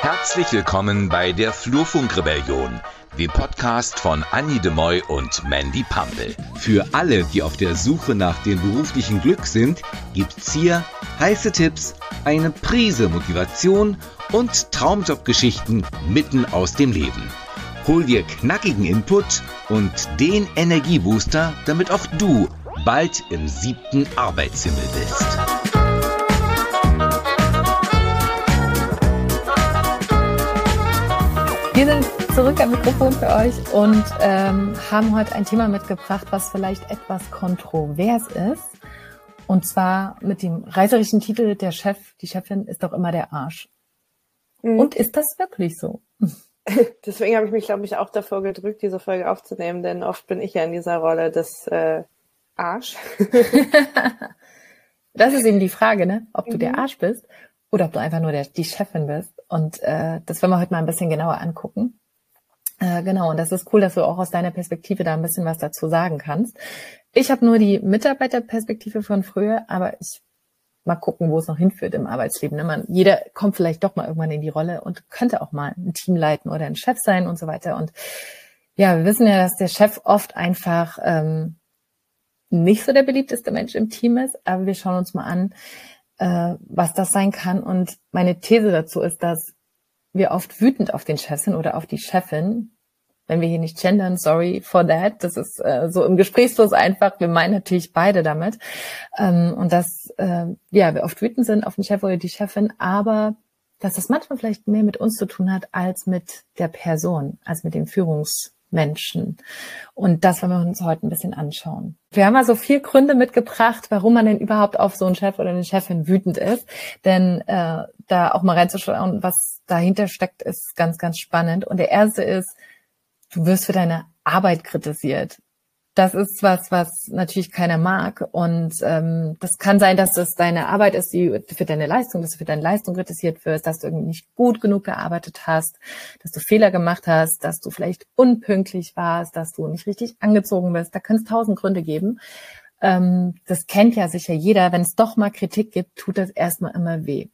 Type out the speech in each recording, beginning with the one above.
Herzlich willkommen bei der Flurfunkrebellion, dem Podcast von Annie de Moy und Mandy Pampel. Für alle, die auf der Suche nach dem beruflichen Glück sind, gibt's hier heiße Tipps, eine Prise Motivation und Traumjobgeschichten mitten aus dem Leben. Hol dir knackigen Input und den Energiebooster, damit auch du bald im siebten Arbeitshimmel bist. Wir sind zurück am Mikrofon für euch und ähm, haben heute ein Thema mitgebracht, was vielleicht etwas kontrovers ist. Und zwar mit dem reißerischen Titel Der Chef, die Chefin ist doch immer der Arsch. Mhm. Und ist das wirklich so? Deswegen habe ich mich, glaube ich, auch davor gedrückt, diese Folge aufzunehmen, denn oft bin ich ja in dieser Rolle des äh, Arsch. das ist eben die Frage, ne? Ob du mhm. der Arsch bist oder ob du einfach nur der, die Chefin bist. Und äh, das wollen wir heute mal ein bisschen genauer angucken. Äh, genau, und das ist cool, dass du auch aus deiner Perspektive da ein bisschen was dazu sagen kannst. Ich habe nur die Mitarbeiterperspektive von früher, aber ich mal gucken, wo es noch hinführt im Arbeitsleben. Ne? Man, jeder kommt vielleicht doch mal irgendwann in die Rolle und könnte auch mal ein Team leiten oder ein Chef sein und so weiter. Und ja, wir wissen ja, dass der Chef oft einfach ähm, nicht so der beliebteste Mensch im Team ist, aber wir schauen uns mal an, äh, was das sein kann. Und meine These dazu ist, dass wir oft wütend auf den Chef sind oder auf die Chefin, wenn wir hier nicht gendern, sorry for that. Das ist äh, so im Gesprächsfluss einfach. Wir meinen natürlich beide damit. Ähm, und dass äh, ja, wir oft wütend sind auf den Chef oder die Chefin, aber dass das manchmal vielleicht mehr mit uns zu tun hat als mit der Person, als mit dem Führungs Menschen. Und das wollen wir uns heute ein bisschen anschauen. Wir haben also vier Gründe mitgebracht, warum man denn überhaupt auf so einen Chef oder eine Chefin wütend ist. Denn äh, da auch mal reinzuschauen, was dahinter steckt, ist ganz, ganz spannend. Und der erste ist, du wirst für deine Arbeit kritisiert das ist was, was natürlich keiner mag. Und ähm, das kann sein, dass das deine Arbeit ist, die für deine Leistung, dass du für deine Leistung kritisiert wirst, dass du irgendwie nicht gut genug gearbeitet hast, dass du Fehler gemacht hast, dass du vielleicht unpünktlich warst, dass du nicht richtig angezogen bist. Da können es tausend Gründe geben. Ähm, das kennt ja sicher jeder. Wenn es doch mal Kritik gibt, tut das erstmal immer weh.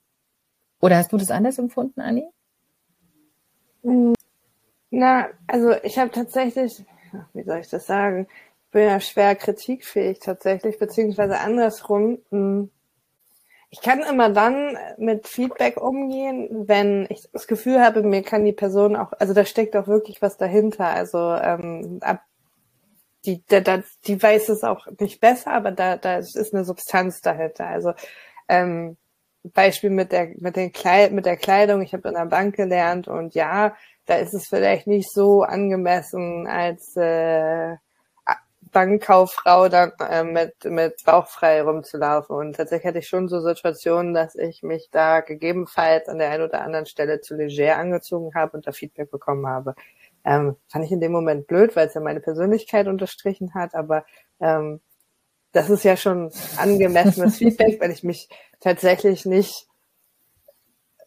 Oder hast du das anders empfunden, Anni? Na, also ich habe tatsächlich, wie soll ich das sagen? Bin ja schwer kritikfähig tatsächlich, beziehungsweise andersrum. Hm, ich kann immer dann mit Feedback umgehen, wenn ich das Gefühl habe, mir kann die Person auch, also da steckt auch wirklich was dahinter. Also ähm, ab, die, da, da, die weiß es auch nicht besser, aber da, da ist eine Substanz dahinter. Also ähm, Beispiel mit der mit den Kleid mit der Kleidung. Ich habe in der Bank gelernt und ja, da ist es vielleicht nicht so angemessen als äh, Bankkauffrau dann äh, mit, mit bauchfrei rumzulaufen. Und tatsächlich hatte ich schon so Situationen, dass ich mich da gegebenenfalls an der einen oder anderen Stelle zu leger angezogen habe und da Feedback bekommen habe. Ähm, fand ich in dem Moment blöd, weil es ja meine Persönlichkeit unterstrichen hat, aber ähm, das ist ja schon angemessenes Feedback, weil ich mich tatsächlich nicht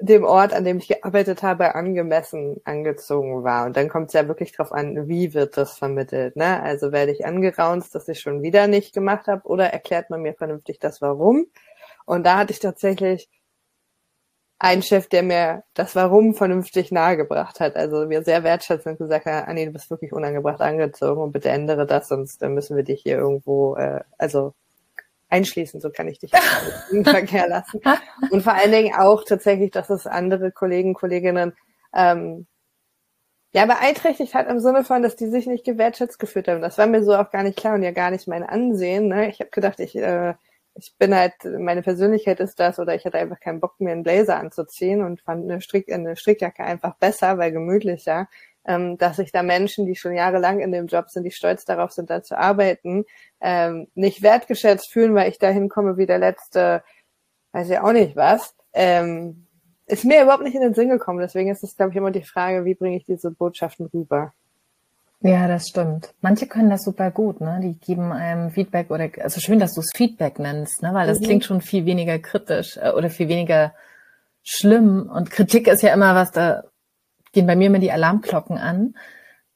dem Ort, an dem ich gearbeitet habe, angemessen angezogen war. Und dann kommt es ja wirklich drauf an, wie wird das vermittelt. Ne? Also werde ich angeraunzt, dass ich schon wieder nicht gemacht habe, oder erklärt man mir vernünftig das Warum? Und da hatte ich tatsächlich einen Chef, der mir das Warum vernünftig nahegebracht hat. Also mir sehr wertschätzend gesagt hat, Anni, du bist wirklich unangebracht angezogen und bitte ändere das, sonst dann müssen wir dich hier irgendwo, äh, also einschließen, so kann ich dich im Verkehr lassen. Und vor allen Dingen auch tatsächlich, dass es andere Kollegen, Kolleginnen ähm, ja beeinträchtigt hat im Sinne von, dass die sich nicht gewertschätzt gefühlt haben. Das war mir so auch gar nicht klar und ja gar nicht mein Ansehen. Ne? Ich habe gedacht, ich, äh, ich bin halt, meine Persönlichkeit ist das oder ich hatte einfach keinen Bock, mir einen Blazer anzuziehen und fand eine, Strick, eine Strickjacke einfach besser, weil gemütlicher ähm, dass sich da Menschen, die schon jahrelang in dem Job sind, die stolz darauf sind, da zu arbeiten, ähm, nicht wertgeschätzt fühlen, weil ich da hinkomme wie der letzte, weiß ich auch nicht was, ähm, ist mir überhaupt nicht in den Sinn gekommen. Deswegen ist es, glaube ich, immer die Frage, wie bringe ich diese Botschaften rüber. Ja, das stimmt. Manche können das super gut, ne? Die geben einem Feedback oder also schön, dass du es Feedback nennst, ne? Weil das mhm. klingt schon viel weniger kritisch äh, oder viel weniger schlimm. Und Kritik ist ja immer was, da gehen bei mir immer die Alarmglocken an.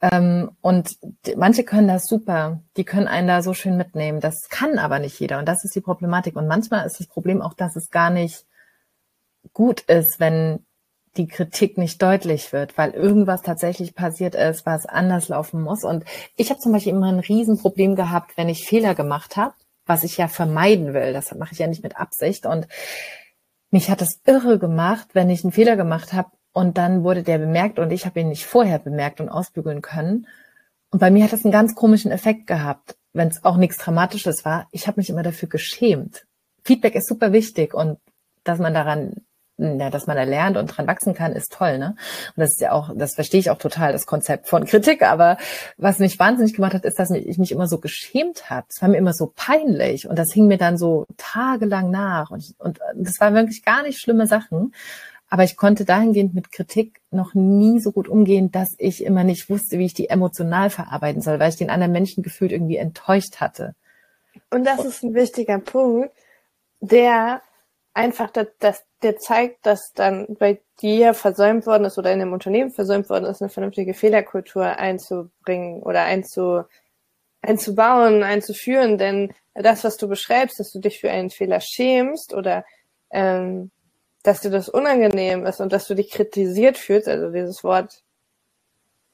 Ähm, und manche können das super, die können einen da so schön mitnehmen. Das kann aber nicht jeder und das ist die Problematik. Und manchmal ist das Problem auch, dass es gar nicht gut ist, wenn die Kritik nicht deutlich wird, weil irgendwas tatsächlich passiert ist, was anders laufen muss. Und ich habe zum Beispiel immer ein Riesenproblem gehabt, wenn ich Fehler gemacht habe, was ich ja vermeiden will. Das mache ich ja nicht mit Absicht. Und mich hat es irre gemacht, wenn ich einen Fehler gemacht habe und dann wurde der bemerkt und ich habe ihn nicht vorher bemerkt und ausbügeln können. Und bei mir hat das einen ganz komischen Effekt gehabt, wenn es auch nichts Dramatisches war. Ich habe mich immer dafür geschämt. Feedback ist super wichtig und dass man daran ja, dass man da lernt und dran wachsen kann, ist toll, ne? Und das ist ja auch, das verstehe ich auch total, das Konzept von Kritik. Aber was mich wahnsinnig gemacht hat, ist, dass ich mich immer so geschämt habe. Es war mir immer so peinlich und das hing mir dann so tagelang nach und, und das waren wirklich gar nicht schlimme Sachen. Aber ich konnte dahingehend mit Kritik noch nie so gut umgehen, dass ich immer nicht wusste, wie ich die emotional verarbeiten soll, weil ich den anderen Menschen gefühlt irgendwie enttäuscht hatte. Und das ist ein wichtiger Punkt, der einfach, das, das, der zeigt, dass dann bei dir versäumt worden ist oder in dem Unternehmen versäumt worden ist, eine vernünftige Fehlerkultur einzubringen oder einzu, einzubauen, einzuführen. Denn das, was du beschreibst, dass du dich für einen Fehler schämst oder ähm, dass dir das unangenehm ist und dass du dich kritisiert fühlst, also dieses Wort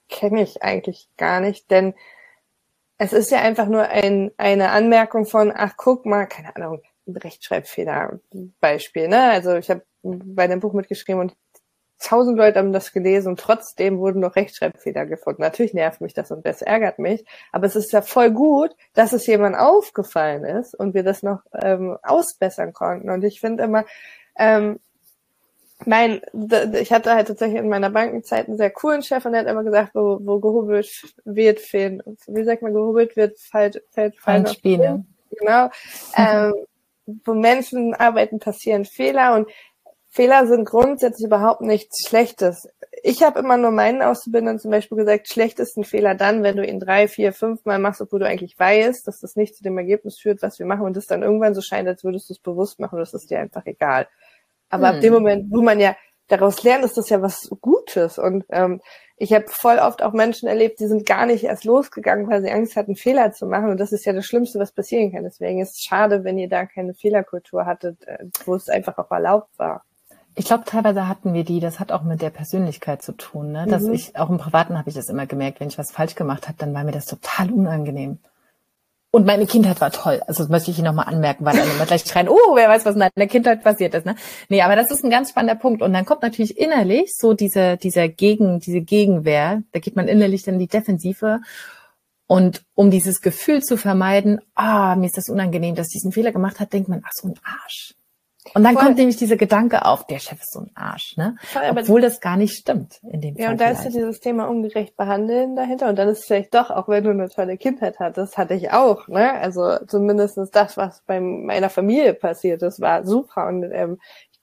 kenne ich eigentlich gar nicht, denn es ist ja einfach nur ein, eine Anmerkung von, ach guck mal, keine Ahnung, Rechtschreibfehler Beispiel. Ne? Also ich habe bei dem Buch mitgeschrieben und tausend Leute haben das gelesen und trotzdem wurden noch Rechtschreibfehler gefunden. Natürlich nervt mich das und das ärgert mich, aber es ist ja voll gut, dass es jemand aufgefallen ist und wir das noch ähm, ausbessern konnten. Und ich finde immer, ähm, mein, ich hatte halt tatsächlich in meiner Bankenzeit einen sehr coolen Chef und der hat immer gesagt, wo, wo gehobelt wird, fehlen, wie sagt man, gehobelt wird, fällt, fällt, fallen Spiele. Genau. ähm, wo Menschen arbeiten, passieren Fehler und Fehler sind grundsätzlich überhaupt nichts Schlechtes. Ich habe immer nur meinen Auszubildenden zum Beispiel gesagt, schlecht ist ein Fehler dann, wenn du ihn drei, vier, fünf Mal machst, obwohl du eigentlich weißt, dass das nicht zu dem Ergebnis führt, was wir machen und es dann irgendwann so scheint, als würdest du es bewusst machen und das ist dir einfach egal. Aber hm. ab dem. Moment, wo man ja daraus lernt, ist das ja was Gutes und ähm, ich habe voll oft auch Menschen erlebt, die sind gar nicht erst losgegangen, weil sie Angst hatten, Fehler zu machen. Und das ist ja das Schlimmste, was passieren kann. Deswegen ist es schade, wenn ihr da keine Fehlerkultur hattet, äh, wo es einfach auch erlaubt war. Ich glaube, teilweise hatten wir die, das hat auch mit der Persönlichkeit zu tun, ne? Dass mhm. ich, auch im Privaten habe ich das immer gemerkt, wenn ich was falsch gemacht habe, dann war mir das total unangenehm. Und meine Kindheit war toll. Also das möchte ich hier nochmal anmerken, weil dann immer gleich schreien, oh, wer weiß, was in der Kindheit passiert ist. Ne? Nee, aber das ist ein ganz spannender Punkt. Und dann kommt natürlich innerlich so diese, dieser Gegen, diese Gegenwehr. Da geht man innerlich dann in die Defensive. Und um dieses Gefühl zu vermeiden, ah, mir ist das unangenehm, dass ich diesen Fehler gemacht hat, denkt man, ach so ein Arsch. Und dann Voll. kommt nämlich dieser Gedanke auf, der Chef ist so ein Arsch, ne? Voll, Obwohl das gar nicht stimmt in dem Ja, Fall und da vielleicht. ist ja dieses Thema ungerecht behandeln dahinter. Und dann ist es vielleicht doch, auch wenn du eine tolle Kindheit hattest, hatte ich auch, ne? Also zumindestens das, was bei meiner Familie passiert ist, war super. Und ähm, ich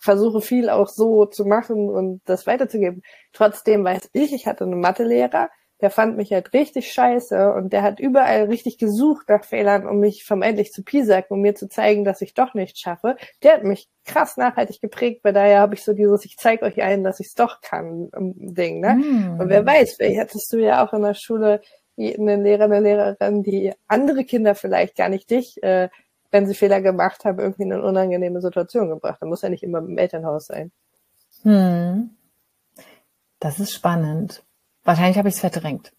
versuche viel auch so zu machen und das weiterzugeben. Trotzdem weiß ich, ich hatte einen Mathelehrer, der fand mich halt richtig scheiße und der hat überall richtig gesucht nach Fehlern, um mich vermeintlich zu piesacken, um mir zu zeigen, dass ich doch nicht schaffe. Der hat mich krass nachhaltig geprägt, weil daher habe ich so dieses, ich zeige euch allen, dass ich es doch kann, Ding, ne? Mm. Und wer weiß, vielleicht hattest du ja auch in der Schule eine Lehrer, eine Lehrerin, die andere Kinder vielleicht gar nicht dich, äh, wenn sie Fehler gemacht haben, irgendwie in eine unangenehme Situation gebracht. Da muss ja nicht immer im Elternhaus sein. Hm. Das ist spannend. Wahrscheinlich habe ich es verdrängt.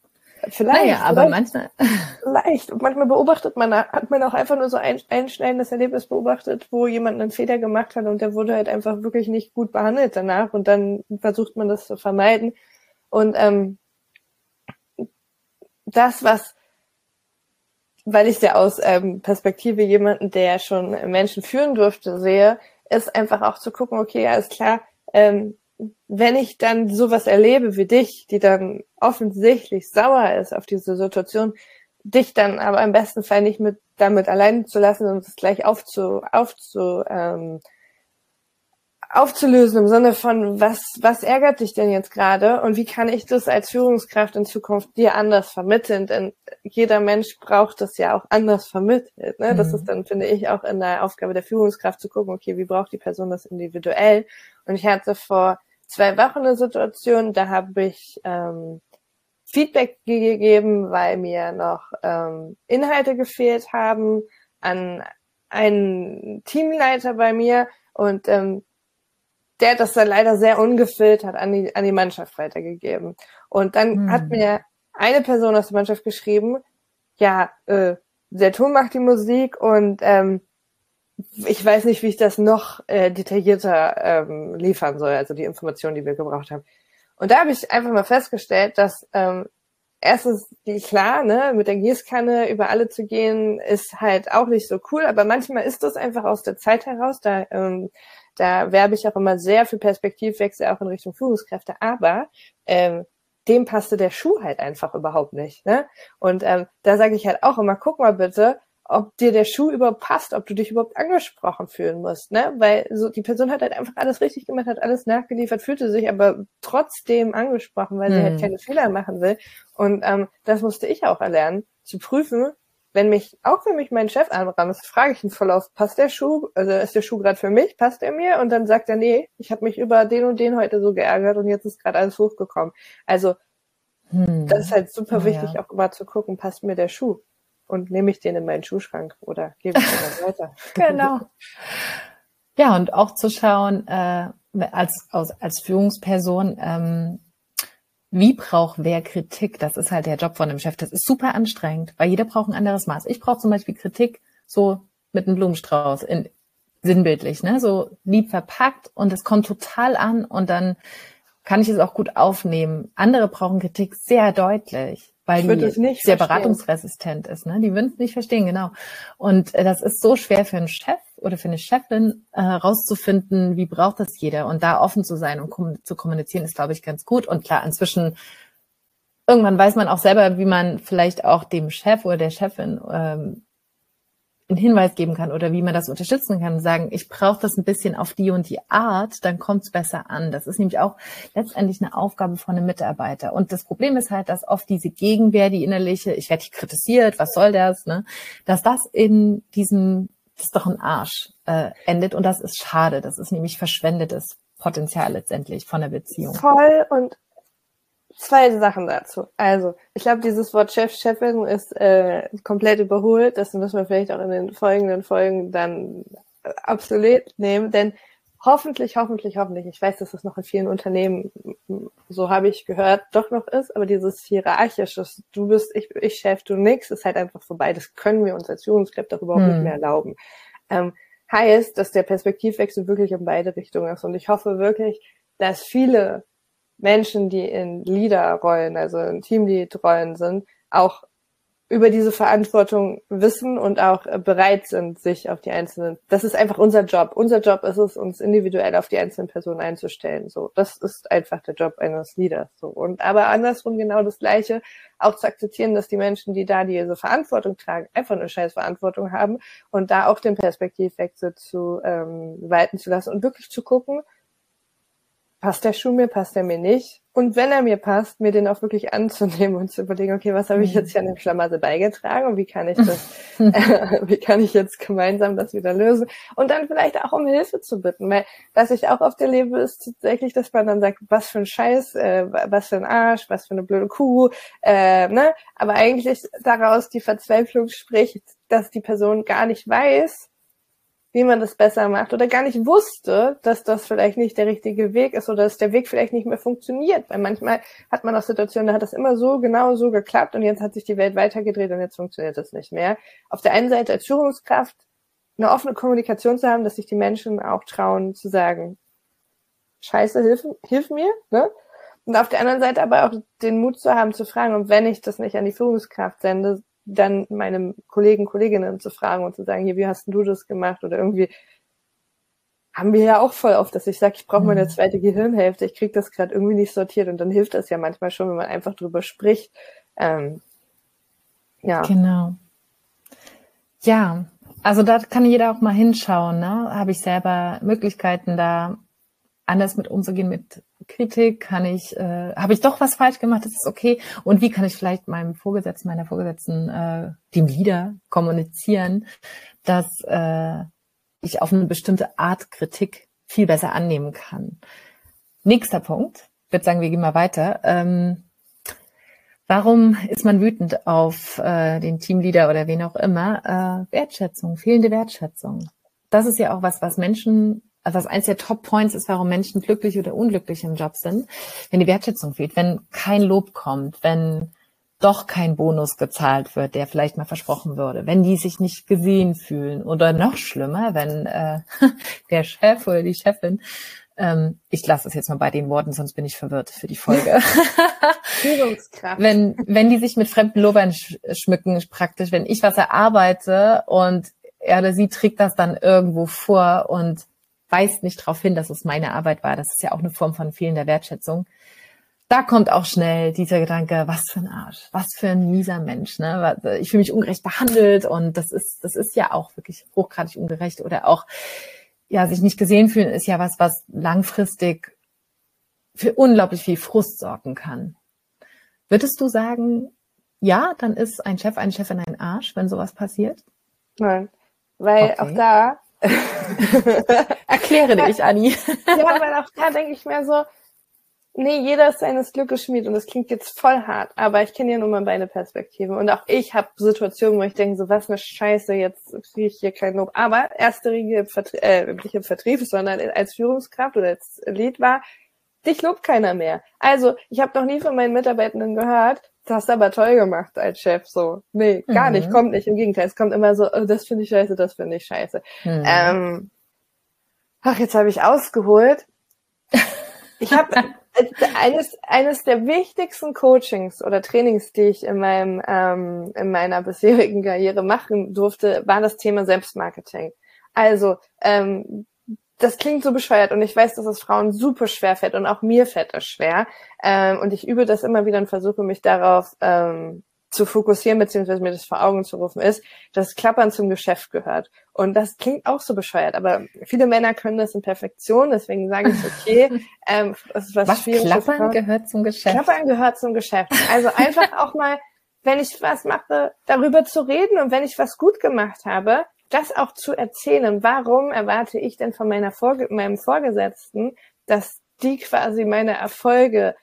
Vielleicht. Naja, aber manchmal. Leicht. Und manchmal beobachtet man, hat man auch einfach nur so ein einschneidendes Erlebnis beobachtet, wo jemand einen Fehler gemacht hat und der wurde halt einfach wirklich nicht gut behandelt danach und dann versucht man das zu vermeiden. Und ähm, das, was, weil ich ja aus ähm, Perspektive jemanden, der schon Menschen führen durfte, sehe, ist einfach auch zu gucken, okay, alles klar, ähm, wenn ich dann sowas erlebe wie dich, die dann offensichtlich sauer ist auf diese Situation, dich dann aber im besten Fall nicht mit damit allein zu lassen und es gleich aufzu, aufzu, ähm, aufzulösen im Sinne von, was, was ärgert dich denn jetzt gerade und wie kann ich das als Führungskraft in Zukunft dir anders vermitteln? Denn jeder Mensch braucht das ja auch anders vermittelt. Ne? Mhm. Das ist dann, finde ich, auch in der Aufgabe der Führungskraft zu gucken, okay, wie braucht die Person das individuell? Und ich hatte vor zwei Wochen eine Situation, da habe ich ähm, Feedback gegeben, weil mir noch ähm, Inhalte gefehlt haben an einen Teamleiter bei mir und ähm, der hat das dann leider sehr ungefiltert an die, an die Mannschaft weitergegeben. Und dann hm. hat mir eine Person aus der Mannschaft geschrieben, ja, äh, der Ton macht die Musik und ähm, ich weiß nicht, wie ich das noch äh, detaillierter ähm, liefern soll, also die Informationen, die wir gebraucht haben. Und da habe ich einfach mal festgestellt, dass ähm, erstens, klar, ne, mit der Gießkanne über alle zu gehen, ist halt auch nicht so cool, aber manchmal ist das einfach aus der Zeit heraus. Da, ähm, da werbe ich auch immer sehr für Perspektivwechsel auch in Richtung Führungskräfte, aber ähm, dem passte der Schuh halt einfach überhaupt nicht. Ne? Und ähm, da sage ich halt auch immer, guck mal bitte, ob dir der Schuh überhaupt passt, ob du dich überhaupt angesprochen fühlen musst, ne? Weil so die Person hat halt einfach alles richtig gemacht, hat alles nachgeliefert, fühlte sich aber trotzdem angesprochen, weil mhm. sie halt mhm. keine Fehler machen will. Und ähm, das musste ich auch erlernen, zu prüfen, wenn mich, auch wenn mich mein Chef anrammt, frage ich ihn voll auf, passt der Schuh, also ist der Schuh gerade für mich, passt er mir? Und dann sagt er, nee, ich habe mich über den und den heute so geärgert und jetzt ist gerade alles hochgekommen. Also hm. das ist halt super oh, wichtig, ja. auch immer zu gucken, passt mir der Schuh? Und nehme ich den in meinen Schuhschrank oder gebe ich den weiter. genau. Ja, und auch zu schauen, äh, als, als, als Führungsperson, ähm, wie braucht wer Kritik? Das ist halt der Job von dem Chef. Das ist super anstrengend, weil jeder braucht ein anderes Maß. Ich brauche zum Beispiel Kritik so mit einem Blumenstrauß, in, sinnbildlich, ne? so lieb verpackt und es kommt total an und dann kann ich es auch gut aufnehmen. Andere brauchen Kritik sehr deutlich weil die sehr verstehen. beratungsresistent ist. Ne? Die würden es nicht verstehen, genau. Und äh, das ist so schwer für einen Chef oder für eine Chefin äh, rauszufinden, wie braucht das jeder. Und da offen zu sein und kom zu kommunizieren, ist, glaube ich, ganz gut. Und klar, inzwischen, irgendwann weiß man auch selber, wie man vielleicht auch dem Chef oder der Chefin ähm, einen Hinweis geben kann oder wie man das unterstützen kann, sagen, ich brauche das ein bisschen auf die und die Art, dann kommt es besser an. Das ist nämlich auch letztendlich eine Aufgabe von einem Mitarbeiter. Und das Problem ist halt, dass oft diese Gegenwehr, die innerliche, ich werde kritisiert, was soll das, ne, dass das in diesem, das ist doch ein Arsch, äh, endet. Und das ist schade. Das ist nämlich verschwendetes Potenzial letztendlich von der Beziehung. Voll und zwei Sachen dazu. Also, ich glaube, dieses Wort Chef, Chefin ist äh, komplett überholt. Das müssen wir vielleicht auch in den folgenden Folgen dann äh, obsolet nehmen, denn hoffentlich, hoffentlich, hoffentlich, ich weiß, dass das noch in vielen Unternehmen, so habe ich gehört, doch noch ist, aber dieses hierarchisches, du bist ich, ich Chef, du nix, ist halt einfach vorbei. Das können wir uns als Führungskräfte darüber hm. nicht mehr erlauben. Ähm, heißt, dass der Perspektivwechsel wirklich in beide Richtungen ist. Und ich hoffe wirklich, dass viele Menschen, die in Leaderrollen, also in Teamlead-Rollen sind, auch über diese Verantwortung wissen und auch bereit sind, sich auf die einzelnen, das ist einfach unser Job. Unser Job ist es, uns individuell auf die einzelnen Personen einzustellen. So, das ist einfach der Job eines Leaders. So. Und aber andersrum genau das Gleiche, auch zu akzeptieren, dass die Menschen, die da diese Verantwortung tragen, einfach eine scheiß Verantwortung haben und da auch den Perspektivwechsel zu ähm, weiten zu lassen und wirklich zu gucken, passt der Schuh mir, passt er mir nicht? Und wenn er mir passt, mir den auch wirklich anzunehmen und zu überlegen, okay, was habe ich jetzt hier an dem Schlamassel beigetragen und wie kann ich das, äh, wie kann ich jetzt gemeinsam das wieder lösen? Und dann vielleicht auch um Hilfe zu bitten, weil was ich auch oft erlebe, ist tatsächlich, dass man dann sagt, was für ein Scheiß, äh, was für ein Arsch, was für eine blöde Kuh, äh, ne? Aber eigentlich daraus die Verzweiflung spricht, dass die Person gar nicht weiß, wie man das besser macht oder gar nicht wusste, dass das vielleicht nicht der richtige Weg ist oder dass der Weg vielleicht nicht mehr funktioniert. Weil manchmal hat man auch Situationen, da hat das immer so genau so geklappt und jetzt hat sich die Welt weitergedreht und jetzt funktioniert das nicht mehr. Auf der einen Seite als Führungskraft eine offene Kommunikation zu haben, dass sich die Menschen auch trauen zu sagen, Scheiße, hilf, hilf mir, ne? Und auf der anderen Seite aber auch den Mut zu haben, zu fragen, und wenn ich das nicht an die Führungskraft sende, dann meinem Kollegen, Kolleginnen zu fragen und zu sagen, hier, wie hast du das gemacht? Oder irgendwie haben wir ja auch voll oft, dass ich sage, ich brauche meine mhm. zweite Gehirnhälfte, ich kriege das gerade irgendwie nicht sortiert und dann hilft das ja manchmal schon, wenn man einfach drüber spricht. Ähm, ja. Genau. Ja, also da kann jeder auch mal hinschauen. Ne? Habe ich selber Möglichkeiten, da anders mit umzugehen mit Kritik? Kann ich, äh, habe ich doch was falsch gemacht? Das ist okay. Und wie kann ich vielleicht meinem Vorgesetzten, meiner Vorgesetzten, äh, dem Leader kommunizieren, dass äh, ich auf eine bestimmte Art Kritik viel besser annehmen kann? Nächster Punkt. Ich würde sagen, wir gehen mal weiter. Ähm, Warum ist man wütend auf äh, den Teamleader oder wen auch immer? Äh, Wertschätzung, fehlende Wertschätzung. Das ist ja auch was, was Menschen also was eins der Top-Points ist, warum Menschen glücklich oder unglücklich im Job sind, wenn die Wertschätzung fehlt, wenn kein Lob kommt, wenn doch kein Bonus gezahlt wird, der vielleicht mal versprochen würde, wenn die sich nicht gesehen fühlen oder noch schlimmer, wenn äh, der Chef oder die Chefin ähm, ich lasse es jetzt mal bei den Worten, sonst bin ich verwirrt für die Folge. Führungskraft. wenn, wenn die sich mit fremden Lobern sch schmücken, praktisch, wenn ich was erarbeite und er oder sie trägt das dann irgendwo vor und weist nicht darauf hin, dass es meine Arbeit war. Das ist ja auch eine Form von fehlender Wertschätzung. Da kommt auch schnell dieser Gedanke, was für ein Arsch, was für ein mieser Mensch. Ne? Ich fühle mich ungerecht behandelt und das ist, das ist ja auch wirklich hochgradig ungerecht. Oder auch, ja, sich nicht gesehen fühlen, ist ja was, was langfristig für unglaublich viel Frust sorgen kann. Würdest du sagen, ja, dann ist ein Chef, eine Chefin ein Arsch, wenn sowas passiert? Nein, weil okay. auch da Erkläre dich, Anni. ja, weil auch da denke ich mir so, nee, jeder ist seines Glückes Schmied und das klingt jetzt voll hart, aber ich kenne ja nur mal beide Perspektiven und auch ich habe Situationen, wo ich denke, so was eine Scheiße, jetzt kriege ich hier kein Lob. Aber erste Regel im Vertrieb, äh, nicht im Vertrieb, sondern als Führungskraft oder als Lead war, dich lobt keiner mehr. Also ich habe noch nie von meinen Mitarbeitenden gehört, das hast du aber toll gemacht als Chef. So, nee, gar mhm. nicht, kommt nicht. Im Gegenteil, es kommt immer so, oh, das finde ich scheiße, das finde ich scheiße. Mhm. Ähm, ach, jetzt habe ich ausgeholt. Ich habe eines, eines der wichtigsten Coachings oder Trainings, die ich in meinem ähm, in meiner bisherigen Karriere machen durfte, war das Thema Selbstmarketing. Also ähm, das klingt so bescheuert und ich weiß, dass es Frauen super schwer fällt und auch mir fällt es schwer. Ähm, und ich übe das immer wieder und versuche mich darauf ähm, zu fokussieren, beziehungsweise mir das vor Augen zu rufen, ist, dass Klappern zum Geschäft gehört. Und das klingt auch so bescheuert, aber viele Männer können das in Perfektion, deswegen sage ich, okay, ähm, das ist was, was schwieriges. Klappern gehört zum Geschäft. Klappern gehört zum Geschäft. Also einfach auch mal, wenn ich was mache, darüber zu reden und wenn ich was gut gemacht habe, das auch zu erzählen. Warum erwarte ich denn von meiner Vorge meinem Vorgesetzten, dass die quasi meine Erfolge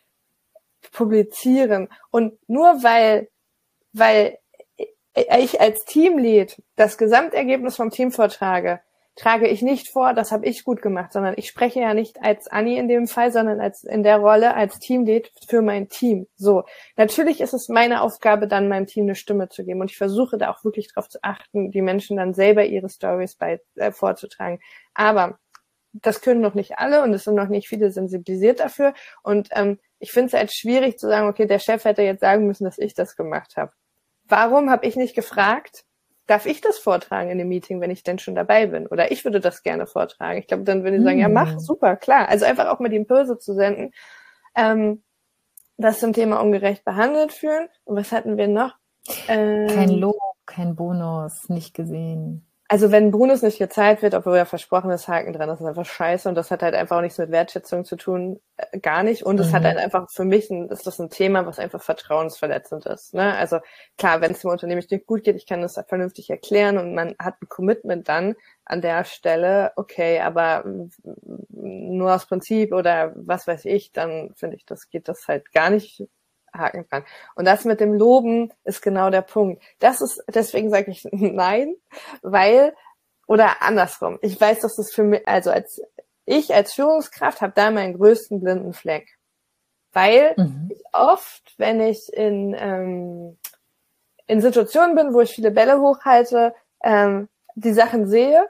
publizieren? Und nur weil, weil ich als Teamlead das Gesamtergebnis vom Team vortrage, trage ich nicht vor, das habe ich gut gemacht, sondern ich spreche ja nicht als Annie in dem Fall, sondern als in der Rolle als Teamlead für mein Team. So, natürlich ist es meine Aufgabe, dann meinem Team eine Stimme zu geben und ich versuche da auch wirklich darauf zu achten, die Menschen dann selber ihre Stories bei äh, vorzutragen. Aber das können noch nicht alle und es sind noch nicht viele sensibilisiert dafür und ähm, ich finde es halt schwierig zu sagen, okay, der Chef hätte jetzt sagen müssen, dass ich das gemacht habe. Warum habe ich nicht gefragt? Darf ich das vortragen in dem Meeting, wenn ich denn schon dabei bin? Oder ich würde das gerne vortragen. Ich glaube, dann würde ich sagen, mm. ja, mach, hm. super, klar. Also einfach auch mal die Impulse zu senden. Ähm, das zum Thema ungerecht behandelt fühlen. Und was hatten wir noch? Ähm, kein Lob, kein Bonus, nicht gesehen also wenn Bonus nicht gezahlt wird, obwohl er versprochen ist, Haken dran, das ist einfach scheiße und das hat halt einfach auch nichts mit Wertschätzung zu tun, äh, gar nicht. Und es mhm. hat halt einfach für mich ein, ist das ein Thema, was einfach vertrauensverletzend ist. Ne? Also klar, wenn es dem Unternehmen nicht gut geht, ich kann das vernünftig erklären und man hat ein Commitment dann an der Stelle, okay, aber nur aus Prinzip oder was weiß ich, dann finde ich, das geht das halt gar nicht Haken dran. Und das mit dem Loben ist genau der Punkt. Das ist, deswegen sage ich nein, weil, oder andersrum, ich weiß, dass das für mich, also als ich als Führungskraft habe da meinen größten blinden Fleck. Weil mhm. ich oft, wenn ich in, ähm, in Situationen bin, wo ich viele Bälle hochhalte, ähm, die Sachen sehe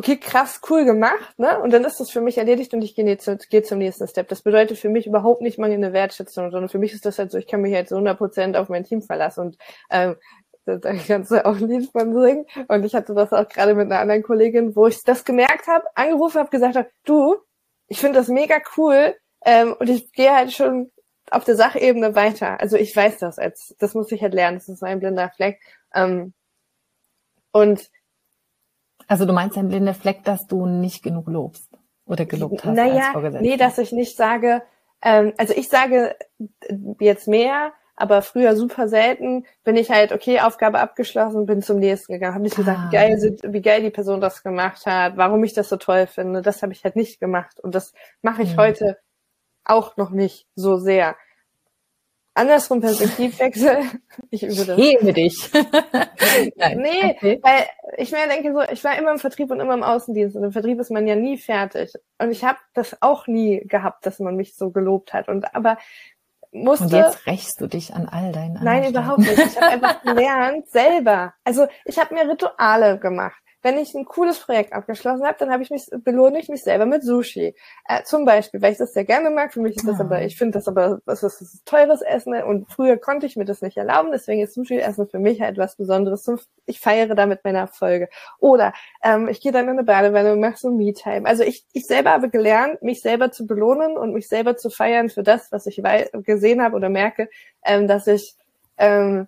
okay, krass, cool gemacht, ne? Und dann ist das für mich erledigt und ich gehe, zu, gehe zum nächsten Step. Das bedeutet für mich überhaupt nicht mal eine Wertschätzung, sondern für mich ist das halt so, ich kann mich halt so 100 Prozent auf mein Team verlassen und ähm, da kannst du auch ein Lied von singen. Und ich hatte das auch gerade mit einer anderen Kollegin, wo ich das gemerkt habe, angerufen habe, gesagt habe, du, ich finde das mega cool ähm, und ich gehe halt schon auf der Sachebene weiter. Also ich weiß das, als das muss ich halt lernen, das ist ein blinder Fleck. Ähm, und also du meinst ein blinder Fleck, dass du nicht genug lobst oder gelobt hast naja, als Nee, dass ich nicht sage, ähm, also ich sage jetzt mehr, aber früher super selten bin ich halt, okay, Aufgabe abgeschlossen, bin zum nächsten gegangen, habe nicht ah. gesagt, wie geil, wie geil die Person das gemacht hat, warum ich das so toll finde. Das habe ich halt nicht gemacht. Und das mache ich mhm. heute auch noch nicht so sehr. Andersrum Perspektivwechsel. Ich übe das. Hebe dich. Nee, okay. weil ich mir denke so, ich war immer im Vertrieb und immer im Außendienst und im Vertrieb ist man ja nie fertig. Und ich habe das auch nie gehabt, dass man mich so gelobt hat. Und aber musste. Und jetzt rächst du dich an all deinen Nein, überhaupt nicht. Ich habe einfach gelernt, selber. Also ich habe mir Rituale gemacht wenn ich ein cooles Projekt abgeschlossen habe, dann habe ich mich, belohne ich mich selber mit Sushi. Äh, zum Beispiel, weil ich das sehr gerne mag. Für mich ist das ja. aber, ah. ich finde das aber, das ist, das ist teures Essen und früher konnte ich mir das nicht erlauben. Deswegen ist Sushi-Essen für mich halt was Besonderes. Ich feiere damit meine Erfolge. Oder ähm, ich gehe dann in eine Badewanne und mache so Me-Time. Also ich, ich selber habe gelernt, mich selber zu belohnen und mich selber zu feiern für das, was ich gesehen habe oder merke, ähm, dass ich ähm,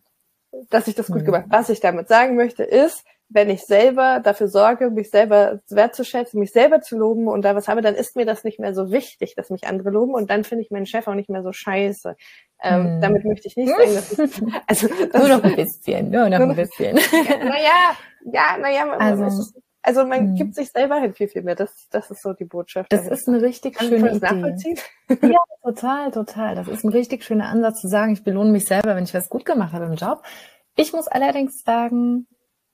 dass ich das gut mhm. gemacht. Was ich damit sagen möchte, ist, wenn ich selber dafür sorge, mich selber wertzuschätzen, mich selber zu loben und da was habe, dann ist mir das nicht mehr so wichtig, dass mich andere loben und dann finde ich meinen Chef auch nicht mehr so scheiße. Ähm, hm. Damit möchte ich nicht sagen, dass ich, also das, nur noch ein bisschen, nur noch ein bisschen. naja, ja, naja, also, also man hm. gibt sich selber hin viel, viel mehr. Das, das ist so die Botschaft. Das dahinter. ist eine richtig Kann schöne Idee. Nachvollziehen? Ja, total, total. Das ist ein richtig schöner Ansatz zu sagen, ich belohne mich selber, wenn ich was gut gemacht habe im Job. Ich muss allerdings sagen,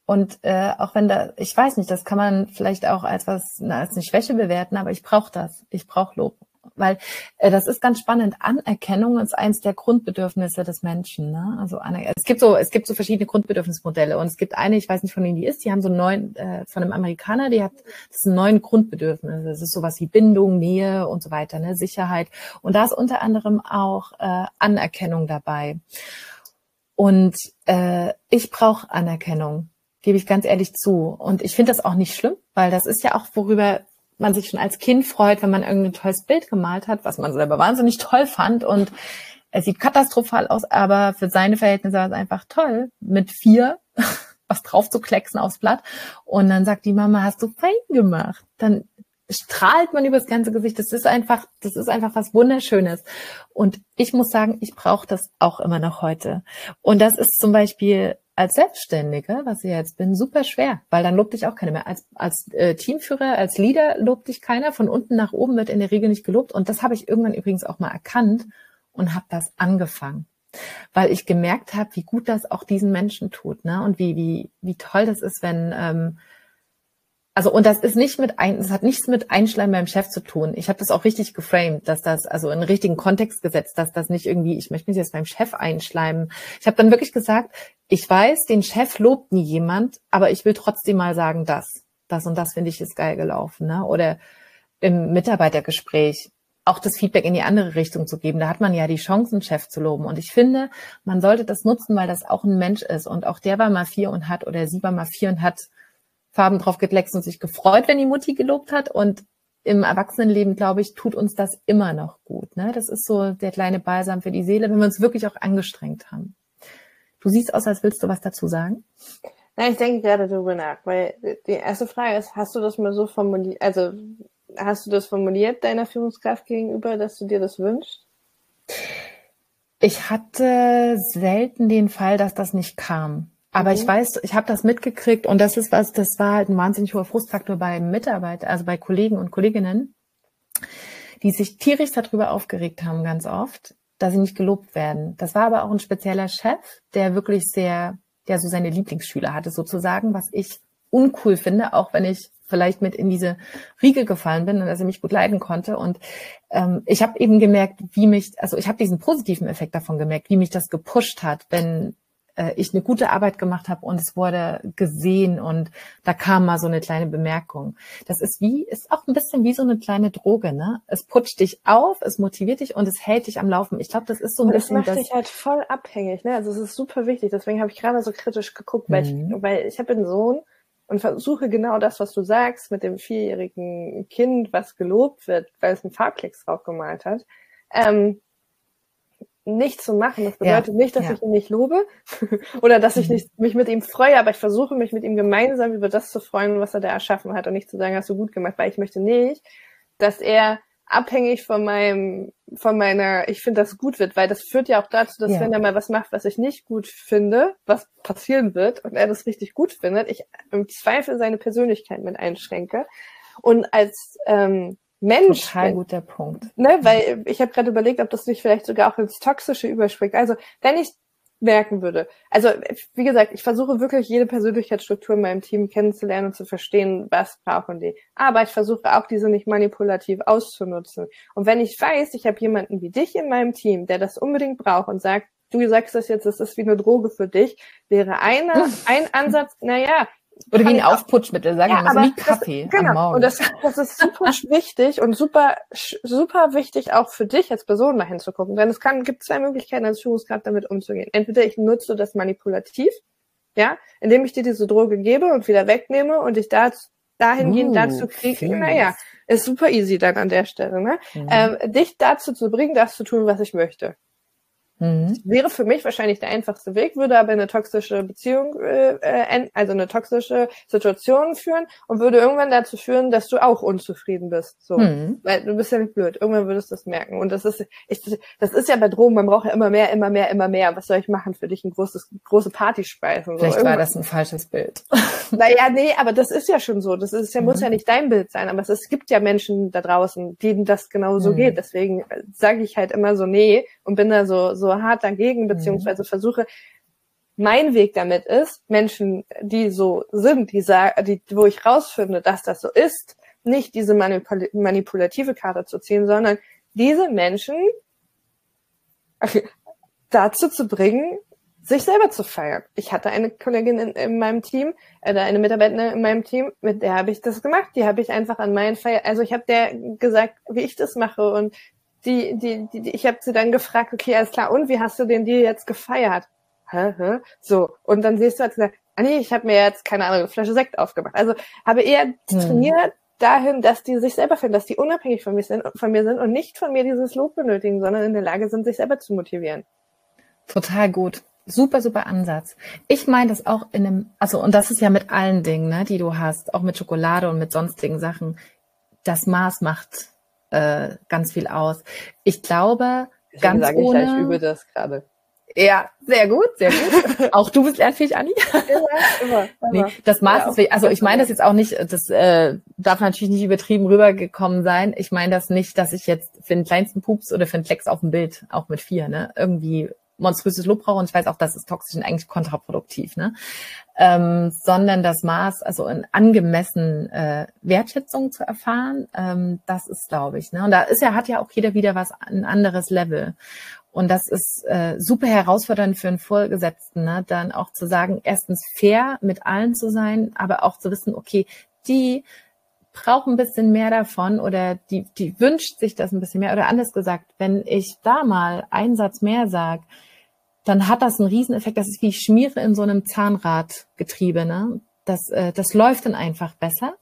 und äh, auch wenn da, ich weiß nicht, das kann man vielleicht auch als was als eine Schwäche bewerten, aber ich brauche das. Ich brauche Lob, weil äh, das ist ganz spannend. Anerkennung ist eins der Grundbedürfnisse des Menschen. Ne? Also es gibt so es gibt so verschiedene Grundbedürfnismodelle und es gibt eine, ich weiß nicht von wem die ist, die haben so einen neuen äh, von einem Amerikaner, die hat das sind neun Grundbedürfnisse. Das ist sowas wie Bindung, Nähe und so weiter, ne? Sicherheit. Und da ist unter anderem auch äh, Anerkennung dabei. Und äh, ich brauche Anerkennung gebe ich ganz ehrlich zu. Und ich finde das auch nicht schlimm, weil das ist ja auch, worüber man sich schon als Kind freut, wenn man irgendein tolles Bild gemalt hat, was man selber wahnsinnig toll fand und es sieht katastrophal aus, aber für seine Verhältnisse war es einfach toll, mit vier was drauf zu klecksen aufs Blatt. Und dann sagt die Mama, hast du fein gemacht? Dann strahlt man übers ganze Gesicht. Das ist einfach, das ist einfach was Wunderschönes. Und ich muss sagen, ich brauche das auch immer noch heute. Und das ist zum Beispiel als Selbstständige, was ich jetzt bin, super schwer, weil dann lobt dich auch keiner mehr. Als, als äh, Teamführer, als Leader lobt dich keiner. Von unten nach oben wird in der Regel nicht gelobt. Und das habe ich irgendwann übrigens auch mal erkannt und habe das angefangen. Weil ich gemerkt habe, wie gut das auch diesen Menschen tut, ne? Und wie, wie, wie toll das ist, wenn ähm, also und das ist nicht mit ein, das hat nichts mit Einschleimen beim Chef zu tun. Ich habe das auch richtig geframed, dass das also in richtigen Kontext gesetzt, dass das nicht irgendwie, ich möchte mich jetzt beim Chef einschleimen. Ich habe dann wirklich gesagt, ich weiß, den Chef lobt nie jemand, aber ich will trotzdem mal sagen, das, das und das finde ich ist geil gelaufen, ne? Oder im Mitarbeitergespräch auch das Feedback in die andere Richtung zu geben. Da hat man ja die Chance, einen Chef zu loben. Und ich finde, man sollte das nutzen, weil das auch ein Mensch ist. Und auch der war mal vier und hat oder sie war mal vier und hat Farben drauf gekleckst und sich gefreut, wenn die Mutti gelobt hat. Und im Erwachsenenleben, glaube ich, tut uns das immer noch gut. Ne? Das ist so der kleine Balsam für die Seele, wenn wir uns wirklich auch angestrengt haben. Du siehst aus, als willst du was dazu sagen? Na, ich denke gerade darüber nach, weil die erste Frage ist, hast du das mal so formuliert, also hast du das formuliert deiner Führungskraft gegenüber, dass du dir das wünschst? Ich hatte selten den Fall, dass das nicht kam. Aber mhm. ich weiß, ich habe das mitgekriegt und das ist was, das war halt ein wahnsinnig hoher Frustfaktor bei Mitarbeitern, also bei Kollegen und Kolleginnen, die sich tierisch darüber aufgeregt haben, ganz oft, dass sie nicht gelobt werden. Das war aber auch ein spezieller Chef, der wirklich sehr, der so seine Lieblingsschüler hatte, sozusagen, was ich uncool finde, auch wenn ich vielleicht mit in diese Riege gefallen bin und dass er mich gut leiden konnte. Und ähm, ich habe eben gemerkt, wie mich, also ich habe diesen positiven Effekt davon gemerkt, wie mich das gepusht hat, wenn äh, ich eine gute Arbeit gemacht habe und es wurde gesehen und da kam mal so eine kleine Bemerkung. Das ist wie, ist auch ein bisschen wie so eine kleine Droge, ne? Es putscht dich auf, es motiviert dich und es hält dich am Laufen. Ich glaube, das ist so ein und bisschen. Das macht dich halt voll abhängig, ne? Also es ist super wichtig. Deswegen habe ich gerade so kritisch geguckt, weil mhm. ich, weil ich habe einen Sohn und versuche genau das, was du sagst, mit dem vierjährigen Kind, was gelobt wird, weil es einen Farbklecks drauf gemalt hat. Ähm, nicht zu machen. Das bedeutet ja, nicht, dass ja. ich ihn nicht lobe oder dass ich mhm. nicht mich mit ihm freue, aber ich versuche mich mit ihm gemeinsam über das zu freuen, was er da erschaffen hat und nicht zu sagen, hast du gut gemacht, weil ich möchte nicht, dass er abhängig von meinem, von meiner, ich finde das gut wird, weil das führt ja auch dazu, dass ja. wenn er mal was macht, was ich nicht gut finde, was passieren wird und er das richtig gut findet, ich im Zweifel seine Persönlichkeit mit einschränke. Und als ähm, Mensch. Total guter Punkt. Ne, weil ich habe gerade überlegt, ob das nicht vielleicht sogar auch ins Toxische überspringt. Also wenn ich merken würde. Also wie gesagt, ich versuche wirklich jede Persönlichkeitsstruktur in meinem Team kennenzulernen und zu verstehen, was brauchen die. Aber ich versuche auch diese nicht manipulativ auszunutzen. Und wenn ich weiß, ich habe jemanden wie dich in meinem Team, der das unbedingt braucht und sagt, du sagst das jetzt, das ist wie eine Droge für dich, wäre einer, ein Ansatz, naja, oder wie ein Aufputschmittel, sagen wir mal, so wie Kaffee das, genau. am Morgen. Und das, das ist super wichtig und super, super wichtig auch für dich als Person mal hinzugucken. Denn es kann, gibt zwei Möglichkeiten als Führungskraft damit umzugehen. Entweder ich nutze das manipulativ, ja, indem ich dir diese Droge gebe und wieder wegnehme und dich da dahingehend uh, dazu kriege, naja, ist super easy dann an der Stelle, ne? Mhm. Ähm, dich dazu zu bringen, das zu tun, was ich möchte. Mhm. Wäre für mich wahrscheinlich der einfachste Weg, würde aber eine toxische Beziehung, äh, äh also eine toxische Situation führen und würde irgendwann dazu führen, dass du auch unzufrieden bist. So, mhm. weil du bist ja nicht blöd. Irgendwann würdest du das merken. Und das ist, ich, das ist ja bei Drogen. Man braucht ja immer mehr, immer mehr, immer mehr. Was soll ich machen für dich? Ein großes, große Party speisen. So. Vielleicht Irgendwann. war das ein falsches Bild. Naja, nee, aber das ist ja schon so. Das ist ja, mhm. muss ja nicht dein Bild sein. Aber es, es gibt ja Menschen da draußen, denen das genau so mhm. geht. Deswegen sage ich halt immer so nee und bin da so so hart dagegen, mhm. beziehungsweise versuche, mein Weg damit ist, Menschen, die so sind, die sagen, die, wo ich rausfinde, dass das so ist, nicht diese manipul manipulative Karte zu ziehen, sondern diese Menschen dazu zu bringen, sich selber zu feiern. Ich hatte eine Kollegin in, in meinem Team, äh, eine Mitarbeiterin in meinem Team, mit der habe ich das gemacht. Die habe ich einfach an meinen Feier, also ich habe der gesagt, wie ich das mache und die, die, die, die ich habe sie dann gefragt, okay, alles klar, und wie hast du den Deal jetzt gefeiert? Hä, hä? So, und dann siehst du, hat gesagt, ah nee, ich habe mir jetzt, keine Ahnung, eine Flasche Sekt aufgemacht. Also habe eher hm. trainiert dahin, dass die sich selber finden, dass die unabhängig von mir, sind, von mir sind und nicht von mir dieses Lob benötigen, sondern in der Lage sind, sich selber zu motivieren. Total gut. Super, super Ansatz. Ich meine das auch in einem, also, und das ist ja mit allen Dingen, ne, die du hast, auch mit Schokolade und mit sonstigen Sachen. Das Maß macht äh, ganz viel aus. Ich glaube, Deswegen ganz sage ohne... Ich, ich übe das gerade. Ja, sehr gut, sehr gut. auch du bist lernfähig, Anni. Immer, immer. immer. Nee, das Maß ja, ist, also ich meine das jetzt auch nicht, das äh, darf natürlich nicht übertrieben rübergekommen sein. Ich meine das nicht, dass ich jetzt für den kleinsten Pups oder für einen Flex auf dem Bild, auch mit vier, ne, irgendwie monströses Lob brauche und ich weiß auch, das ist toxisch und eigentlich kontraproduktiv, ne? Ähm, sondern das Maß, also in angemessen äh, Wertschätzung zu erfahren, ähm, das ist, glaube ich, ne? Und da ist ja, hat ja auch jeder wieder was, ein anderes Level. Und das ist äh, super herausfordernd für einen Vorgesetzten, ne? dann auch zu sagen, erstens fair mit allen zu sein, aber auch zu wissen, okay, die braucht ein bisschen mehr davon oder die, die wünscht sich das ein bisschen mehr. Oder anders gesagt, wenn ich da mal einen Satz mehr sage, dann hat das einen Rieseneffekt. Das ist wie Schmiere in so einem Zahnradgetriebe. Ne? Das, äh, das läuft dann einfach besser.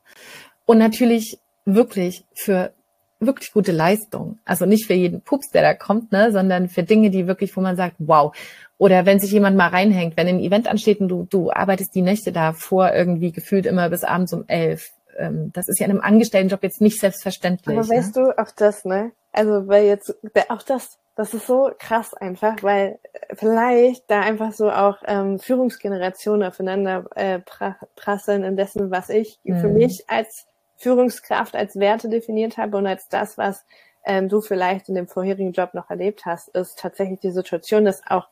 Und natürlich wirklich für wirklich gute Leistung. Also nicht für jeden Pups, der da kommt, ne, sondern für Dinge, die wirklich, wo man sagt, wow. Oder wenn sich jemand mal reinhängt, wenn ein Event ansteht und du, du arbeitest die Nächte davor irgendwie gefühlt immer bis abends um elf. Ähm, das ist ja in einem Angestelltenjob jetzt nicht selbstverständlich. Aber weißt ne? du, auch das, ne? Also, weil jetzt, auch das, das ist so krass einfach, weil vielleicht da einfach so auch ähm, Führungsgenerationen aufeinander äh, prasseln in dessen, was ich mhm. für mich als Führungskraft, als Werte definiert habe und als das, was ähm, du vielleicht in dem vorherigen Job noch erlebt hast, ist tatsächlich die Situation, dass auch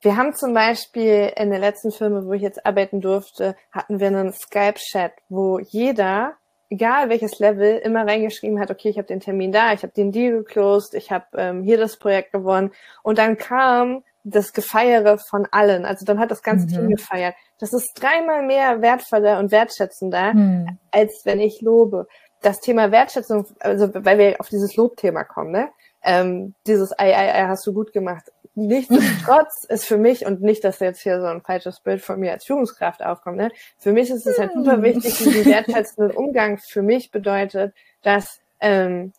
wir haben zum Beispiel in der letzten Firma, wo ich jetzt arbeiten durfte, hatten wir einen Skype-Chat, wo jeder egal welches Level, immer reingeschrieben hat, okay, ich habe den Termin da, ich habe den Deal geclosed, ich habe ähm, hier das Projekt gewonnen. Und dann kam das Gefeiere von allen. Also dann hat das ganze mhm. Team gefeiert. Das ist dreimal mehr wertvoller und wertschätzender, mhm. als wenn ich lobe. Das Thema Wertschätzung, also weil wir auf dieses Lobthema kommen, ne? Ähm, dieses ei, ei, ei, hast du gut gemacht. Nichtsdestotrotz ist für mich, und nicht, dass jetzt hier so ein falsches Bild von mir als Führungskraft aufkommt, ne? für mich ist es halt super hm. wichtig, diesen wertschätzenden Umgang für mich bedeutet, dass, ähm,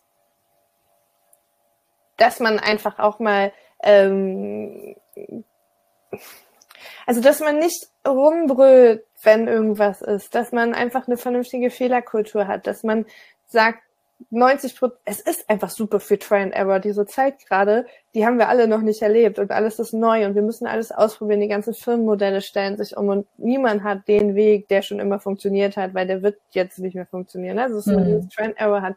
dass man einfach auch mal, ähm, also dass man nicht rumbrüllt, wenn irgendwas ist, dass man einfach eine vernünftige Fehlerkultur hat, dass man sagt, 90 Prozent, es ist einfach super viel Try and Error. Diese Zeit gerade, die haben wir alle noch nicht erlebt und alles ist neu und wir müssen alles ausprobieren. Die ganzen Firmenmodelle stellen sich um und niemand hat den Weg, der schon immer funktioniert hat, weil der wird jetzt nicht mehr funktionieren. Also, dass man mhm. dieses Try and Error hat,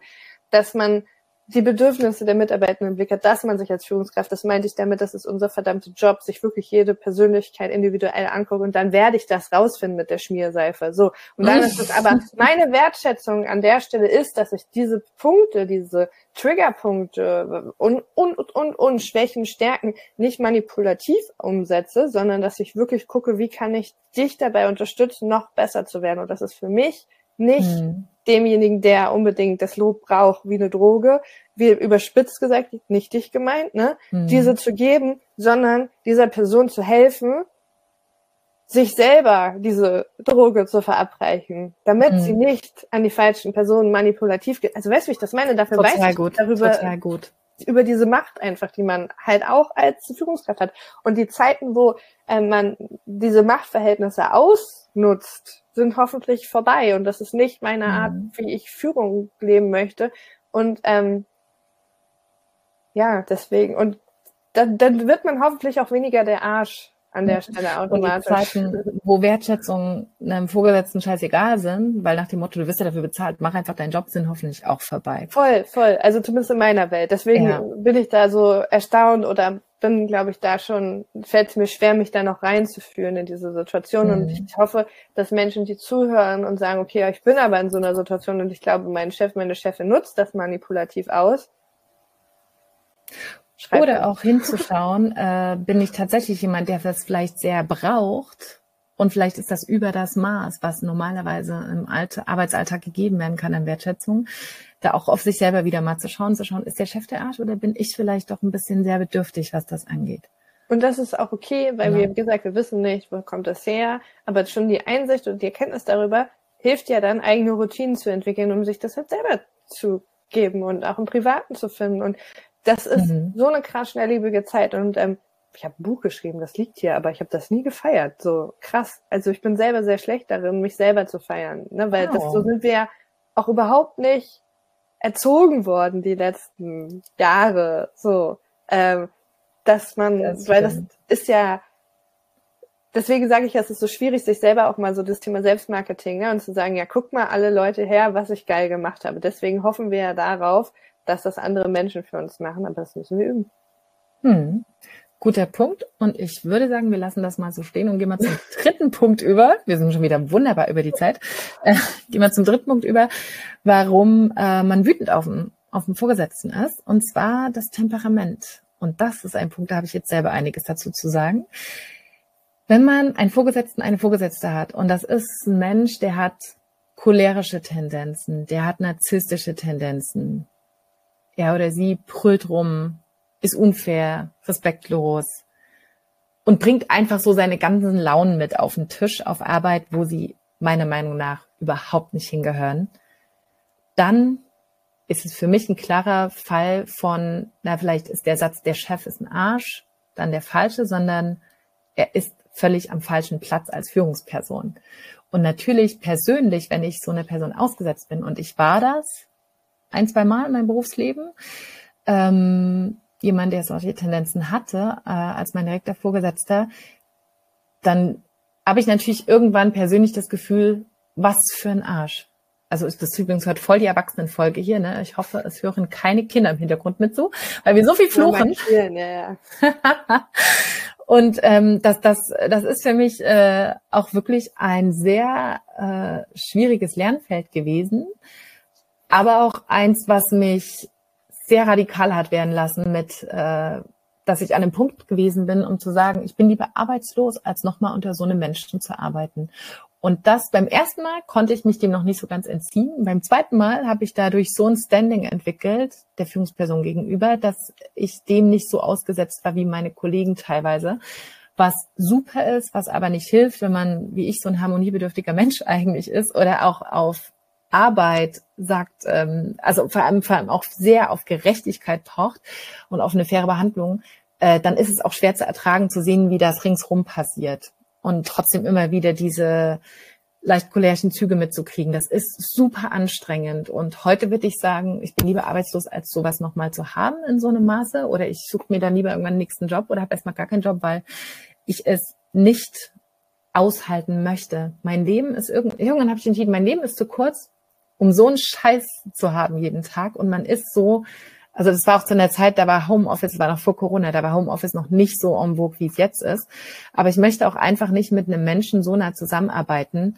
dass man die Bedürfnisse der Mitarbeitenden im Blick hat, dass man sich als Führungskraft, das meinte ich damit, das ist unser verdammter Job, sich wirklich jede Persönlichkeit individuell angucken und dann werde ich das rausfinden mit der Schmierseife. So. Und dann ist es aber meine Wertschätzung an der Stelle ist, dass ich diese Punkte, diese Triggerpunkte und, und, und, und Schwächen, Stärken nicht manipulativ umsetze, sondern dass ich wirklich gucke, wie kann ich dich dabei unterstützen, noch besser zu werden. Und das ist für mich nicht hm demjenigen, der unbedingt das Lob braucht, wie eine Droge, wie überspitzt gesagt, nicht dich gemeint, ne, mhm. diese zu geben, sondern dieser Person zu helfen, sich selber diese Droge zu verabreichen, damit mhm. sie nicht an die falschen Personen manipulativ geht. Also weißt du, wie ich das meine? Dafür total weiß ich gut, darüber, total gut. Über diese Macht einfach, die man halt auch als Führungskraft hat. Und die Zeiten, wo äh, man diese Machtverhältnisse ausnutzt, sind hoffentlich vorbei. Und das ist nicht meine Art, mhm. wie ich Führung leben möchte. Und ähm, ja, deswegen. Und dann, dann wird man hoffentlich auch weniger der Arsch an der Stelle automatisch. Und die Zeiten, wo Wertschätzung einem Vorgesetzten scheißegal sind, weil nach dem Motto, du wirst ja dafür bezahlt, mach einfach deinen Job, sind hoffentlich auch vorbei. Voll, voll. Also zumindest in meiner Welt. Deswegen ja. bin ich da so erstaunt oder bin, glaube ich, da schon, fällt es mir schwer, mich da noch reinzuführen in diese Situation. Mhm. Und ich hoffe, dass Menschen, die zuhören und sagen, okay, ich bin aber in so einer Situation und ich glaube, mein Chef, meine Chefin nutzt das manipulativ aus. Schreibt Oder auch hinzuschauen, äh, bin ich tatsächlich jemand, der das vielleicht sehr braucht und vielleicht ist das über das Maß, was normalerweise im Alter, Arbeitsalltag gegeben werden kann an Wertschätzung, da auch auf sich selber wieder mal zu schauen, zu schauen, ist der Chef der Arsch oder bin ich vielleicht doch ein bisschen sehr bedürftig, was das angeht. Und das ist auch okay, weil ja. wir, wie gesagt, wir wissen nicht, wo kommt das her, aber schon die Einsicht und die Erkenntnis darüber hilft ja dann, eigene Routinen zu entwickeln, um sich das halt selber zu geben und auch im Privaten zu finden. Und das ist mhm. so eine krass schnelllebige Zeit und ähm, ich habe ein Buch geschrieben, das liegt hier, aber ich habe das nie gefeiert. So krass. Also ich bin selber sehr schlecht darin, mich selber zu feiern, ne? weil oh. das so sind wir ja auch überhaupt nicht erzogen worden die letzten Jahre. So, ähm, dass man, das weil das ist ja deswegen sage ich, es ist so schwierig, sich selber auch mal so das Thema Selbstmarketing ne, und zu sagen, ja, guck mal alle Leute her, was ich geil gemacht habe. Deswegen hoffen wir ja darauf, dass das andere Menschen für uns machen, aber das müssen wir üben. Hm. Guter Punkt. Und ich würde sagen, wir lassen das mal so stehen und gehen mal zum dritten Punkt über. Wir sind schon wieder wunderbar über die Zeit. Äh, gehen wir zum dritten Punkt über, warum äh, man wütend auf den, auf den Vorgesetzten ist. Und zwar das Temperament. Und das ist ein Punkt, da habe ich jetzt selber einiges dazu zu sagen. Wenn man einen Vorgesetzten, eine Vorgesetzte hat, und das ist ein Mensch, der hat cholerische Tendenzen, der hat narzisstische Tendenzen, er oder sie brüllt rum, ist unfair, respektlos und bringt einfach so seine ganzen Launen mit auf den Tisch auf Arbeit, wo sie meiner Meinung nach überhaupt nicht hingehören, dann ist es für mich ein klarer Fall von, na, vielleicht ist der Satz, der Chef ist ein Arsch, dann der falsche, sondern er ist völlig am falschen Platz als Führungsperson. Und natürlich persönlich, wenn ich so eine Person ausgesetzt bin, und ich war das, ein, zwei Mal in meinem Berufsleben. Ähm, jemand, der solche Tendenzen hatte, äh, als mein direkter Vorgesetzter, dann habe ich natürlich irgendwann persönlich das Gefühl, was für ein Arsch. Also ist das übrigens heute voll die Erwachsenenfolge hier, ne? Ich hoffe, es hören keine Kinder im Hintergrund mit so, weil wir so viel fluchen. Ja, ja, ja. Und ähm, das, das, das ist für mich äh, auch wirklich ein sehr äh, schwieriges Lernfeld gewesen, aber auch eins, was mich sehr radikal hat werden lassen mit, äh, dass ich an einem Punkt gewesen bin, um zu sagen, ich bin lieber arbeitslos, als nochmal unter so einem Menschen zu arbeiten. Und das beim ersten Mal konnte ich mich dem noch nicht so ganz entziehen. Beim zweiten Mal habe ich dadurch so ein Standing entwickelt, der Führungsperson gegenüber, dass ich dem nicht so ausgesetzt war wie meine Kollegen teilweise. Was super ist, was aber nicht hilft, wenn man, wie ich, so ein harmoniebedürftiger Mensch eigentlich ist oder auch auf Arbeit sagt, ähm, also vor allem, vor allem auch sehr auf Gerechtigkeit pocht und auf eine faire Behandlung, äh, dann ist es auch schwer zu ertragen zu sehen, wie das ringsrum passiert. Und trotzdem immer wieder diese leicht cholerischen Züge mitzukriegen. Das ist super anstrengend. Und heute würde ich sagen, ich bin lieber arbeitslos, als sowas nochmal zu haben in so einem Maße. Oder ich suche mir dann lieber irgendwann einen nächsten Job oder habe erstmal gar keinen Job, weil ich es nicht aushalten möchte. Mein Leben ist irgendwann, irgendwann habe ich entschieden, mein Leben ist zu kurz, um so einen Scheiß zu haben jeden Tag. Und man ist so, also das war auch zu einer Zeit, da war Homeoffice, war noch vor Corona, da war Homeoffice noch nicht so en vogue, wie es jetzt ist. Aber ich möchte auch einfach nicht mit einem Menschen so nah zusammenarbeiten,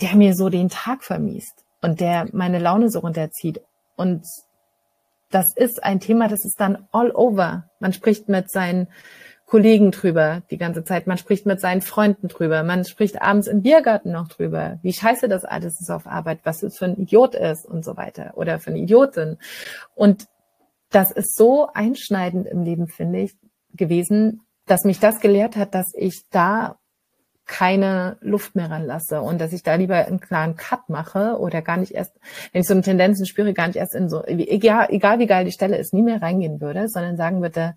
der mir so den Tag vermiest und der meine Laune so runterzieht. Und das ist ein Thema, das ist dann all over. Man spricht mit seinen Kollegen drüber die ganze Zeit, man spricht mit seinen Freunden drüber, man spricht abends im Biergarten noch drüber, wie scheiße das alles ist auf Arbeit, was es für ein Idiot ist und so weiter oder für eine Idiotin. Und das ist so einschneidend im Leben, finde ich, gewesen, dass mich das gelehrt hat, dass ich da keine Luft mehr ranlasse und dass ich da lieber einen klaren Cut mache oder gar nicht erst, wenn ich so eine Tendenzen spüre, gar nicht erst in so, egal, egal wie geil die Stelle ist, nie mehr reingehen würde, sondern sagen würde,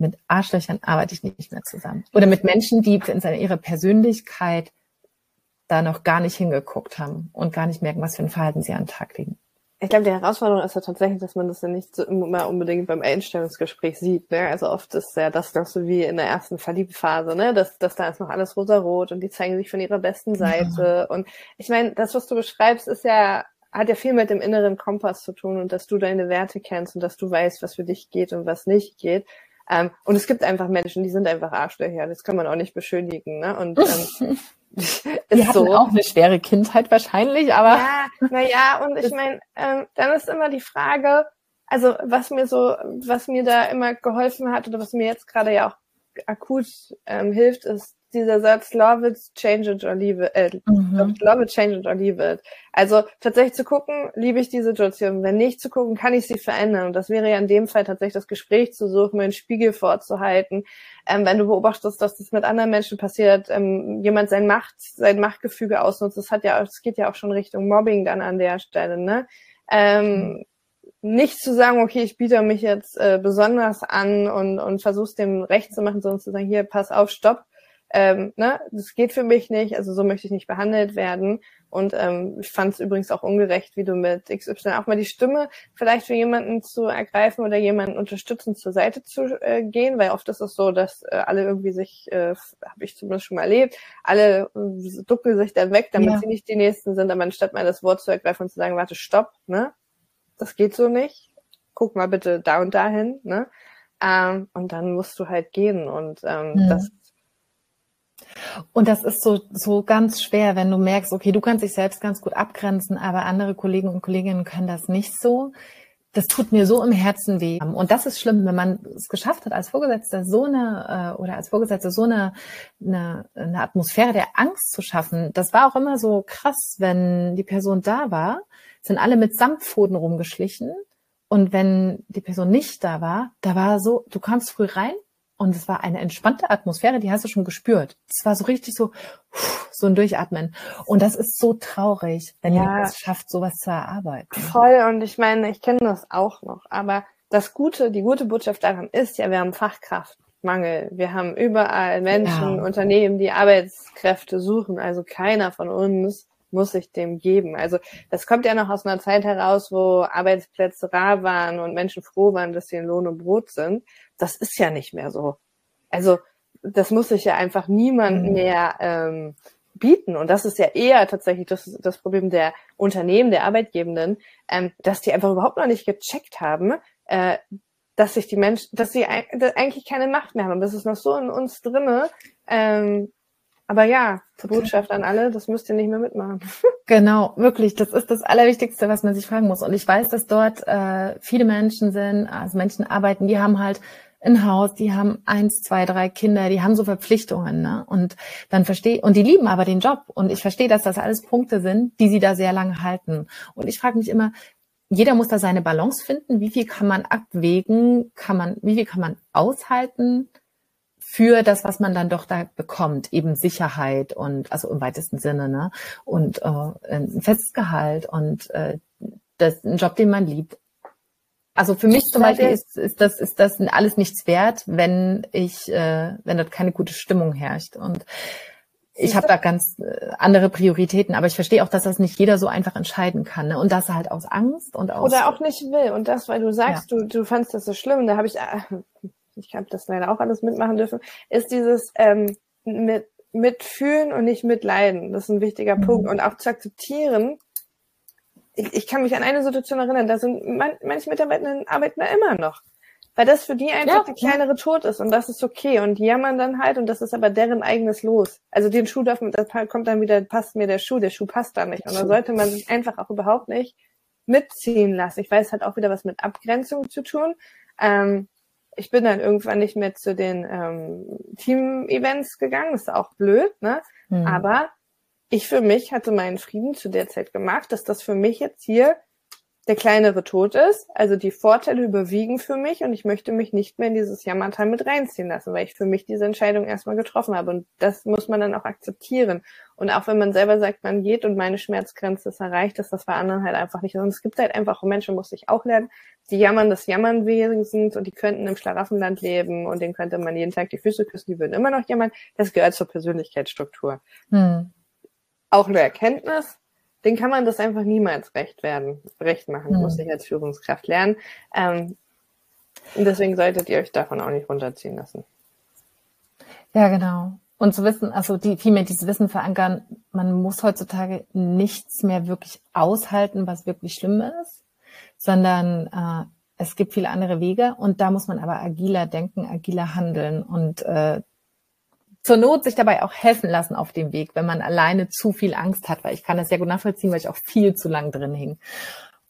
mit Arschlöchern arbeite ich nicht mehr zusammen. Oder mit Menschen, die in ihrer Persönlichkeit da noch gar nicht hingeguckt haben und gar nicht merken, was für ein Verhalten sie an den Tag legen ich glaube, die Herausforderung ist ja tatsächlich, dass man das ja nicht so immer unbedingt beim Einstellungsgespräch sieht. Ne? Also oft ist ja das noch so wie in der ersten Verliebphase, ne? dass, dass da ist noch alles rosarot und die zeigen sich von ihrer besten Seite. Ja. Und ich meine, das, was du beschreibst, ist ja hat ja viel mit dem inneren Kompass zu tun und dass du deine Werte kennst und dass du weißt, was für dich geht und was nicht geht. Ähm, und es gibt einfach Menschen, die sind einfach Arschlöcher. Das kann man auch nicht beschönigen. Ne? Und ähm, Die hatten so. auch eine schwere Kindheit wahrscheinlich, aber. Ja, naja, und ich meine, ähm, dann ist immer die Frage, also was mir so, was mir da immer geholfen hat oder was mir jetzt gerade ja auch akut ähm, hilft, ist dieser Satz Love it, change it or leave it. Äh, mhm. Love it, change it or leave it. Also tatsächlich zu gucken, liebe ich die Situation. Wenn nicht zu gucken, kann ich sie verändern. Und das wäre ja in dem Fall tatsächlich das Gespräch zu suchen, mir einen Spiegel vorzuhalten. Ähm, wenn du beobachtest, dass das mit anderen Menschen passiert, ähm, jemand sein Macht, sein Machtgefüge ausnutzt, das hat ja, es geht ja auch schon Richtung Mobbing dann an der Stelle, ne? Ähm, mhm nicht zu sagen, okay, ich biete mich jetzt äh, besonders an und, und versuch's dem recht zu machen, sondern zu sagen, hier, pass auf, stopp, ähm, ne, das geht für mich nicht, also so möchte ich nicht behandelt werden. Und ähm, ich fand es übrigens auch ungerecht, wie du mit XY auch mal die Stimme vielleicht für jemanden zu ergreifen oder jemanden unterstützend zur Seite zu äh, gehen, weil oft ist es so, dass äh, alle irgendwie sich, äh, habe ich zumindest schon mal erlebt, alle äh, ducken sich dann weg, damit ja. sie nicht die Nächsten sind, aber anstatt mal das Wort zu ergreifen und zu sagen, warte, stopp, ne, das geht so nicht, guck mal bitte da und dahin, ne, ähm, und dann musst du halt gehen und ähm, mhm. das und das ist so, so ganz schwer, wenn du merkst, okay, du kannst dich selbst ganz gut abgrenzen, aber andere Kollegen und Kolleginnen können das nicht so. Das tut mir so im Herzen weh. Und das ist schlimm, wenn man es geschafft hat, als Vorgesetzter so eine, äh, oder als Vorgesetzter so eine, eine, eine Atmosphäre der Angst zu schaffen. Das war auch immer so krass, wenn die Person da war, sind alle mit Samtpfoten rumgeschlichen. Und wenn die Person nicht da war, da war so, du kamst früh rein, und es war eine entspannte Atmosphäre, die hast du schon gespürt. Es war so richtig so, so ein Durchatmen. Und das ist so traurig, wenn ja. ihr es schafft, sowas zu erarbeiten. Voll. Und ich meine, ich kenne das auch noch. Aber das Gute, die gute Botschaft daran ist ja, wir haben Fachkraftmangel. Wir haben überall Menschen, ja. Unternehmen, die Arbeitskräfte suchen. Also keiner von uns muss sich dem geben. Also das kommt ja noch aus einer Zeit heraus, wo Arbeitsplätze rar waren und Menschen froh waren, dass sie in Lohn und Brot sind. Das ist ja nicht mehr so. Also das muss sich ja einfach niemand mhm. mehr ähm, bieten. Und das ist ja eher tatsächlich das, das Problem der Unternehmen, der Arbeitgebenden, ähm, dass die einfach überhaupt noch nicht gecheckt haben, äh, dass sich die Menschen, dass sie eigentlich keine Macht mehr haben. Das ist noch so in uns drinne, ähm, aber ja, zur Botschaft an alle, das müsst ihr nicht mehr mitmachen. Genau, wirklich. Das ist das Allerwichtigste, was man sich fragen muss. Und ich weiß, dass dort äh, viele Menschen sind, also Menschen arbeiten, die haben halt ein Haus, die haben eins, zwei, drei Kinder, die haben so Verpflichtungen, ne? Und dann verstehe und die lieben aber den Job. Und ich verstehe, dass das alles Punkte sind, die sie da sehr lange halten. Und ich frage mich immer, jeder muss da seine Balance finden. Wie viel kann man abwägen? Kann man, wie viel kann man aushalten? für das, was man dann doch da bekommt, eben Sicherheit und also im weitesten Sinne, ne? Und äh, ein festes Gehalt und äh, das ein Job, den man liebt. Also für mich zum Beispiel ist, ist das ist das alles nichts wert, wenn ich äh, wenn dort keine gute Stimmung herrscht und ich habe da ganz äh, andere Prioritäten, aber ich verstehe auch, dass das nicht jeder so einfach entscheiden kann. Ne? Und das halt aus Angst und aus. Oder auch nicht will. Und das, weil du sagst, ja. du, du fandst das so schlimm, da habe ich, äh, ich habe das leider auch alles mitmachen dürfen, ist dieses ähm, mit, mitfühlen und nicht mitleiden. Das ist ein wichtiger mhm. Punkt. Und auch zu akzeptieren, ich, ich kann mich an eine Situation erinnern, da sind man, manche Mitarbeiter arbeiten da immer noch. Weil das für die einfach ja, der kleinere Tod ist und das ist okay. Und die jammern dann halt und das ist aber deren eigenes Los. Also den Schuh darf man, das kommt dann wieder, passt mir der Schuh, der Schuh passt da nicht. Und da sollte man sich einfach auch überhaupt nicht mitziehen lassen. Ich weiß, hat auch wieder was mit Abgrenzung zu tun. Ähm, ich bin dann irgendwann nicht mehr zu den ähm, Team-Events gegangen, das ist auch blöd, ne? Mhm. Aber ich für mich hatte meinen Frieden zu der Zeit gemacht, dass das für mich jetzt hier der kleinere Tod ist. Also die Vorteile überwiegen für mich und ich möchte mich nicht mehr in dieses Jammertal mit reinziehen lassen, weil ich für mich diese Entscheidung erstmal getroffen habe. Und das muss man dann auch akzeptieren. Und auch wenn man selber sagt, man geht und meine Schmerzgrenze ist erreicht, dass das bei anderen halt einfach nicht ist. Und es gibt halt einfach Menschen, muss ich auch lernen, die jammern das Jammern sind und die könnten im Schlaraffenland leben und denen könnte man jeden Tag die Füße küssen, die würden immer noch jammern. Das gehört zur Persönlichkeitsstruktur. Hm. Auch eine Erkenntnis, den kann man das einfach niemals recht werden, recht machen. Mhm. Muss ich als Führungskraft lernen. Ähm, und deswegen solltet ihr euch davon auch nicht runterziehen lassen. Ja, genau. Und zu wissen, also die, vielmehr dieses Wissen verankern, man muss heutzutage nichts mehr wirklich aushalten, was wirklich schlimm ist, sondern äh, es gibt viele andere Wege und da muss man aber agiler denken, agiler handeln und äh, zur Not sich dabei auch helfen lassen auf dem Weg, wenn man alleine zu viel Angst hat, weil ich kann das sehr gut nachvollziehen, weil ich auch viel zu lang drin hing.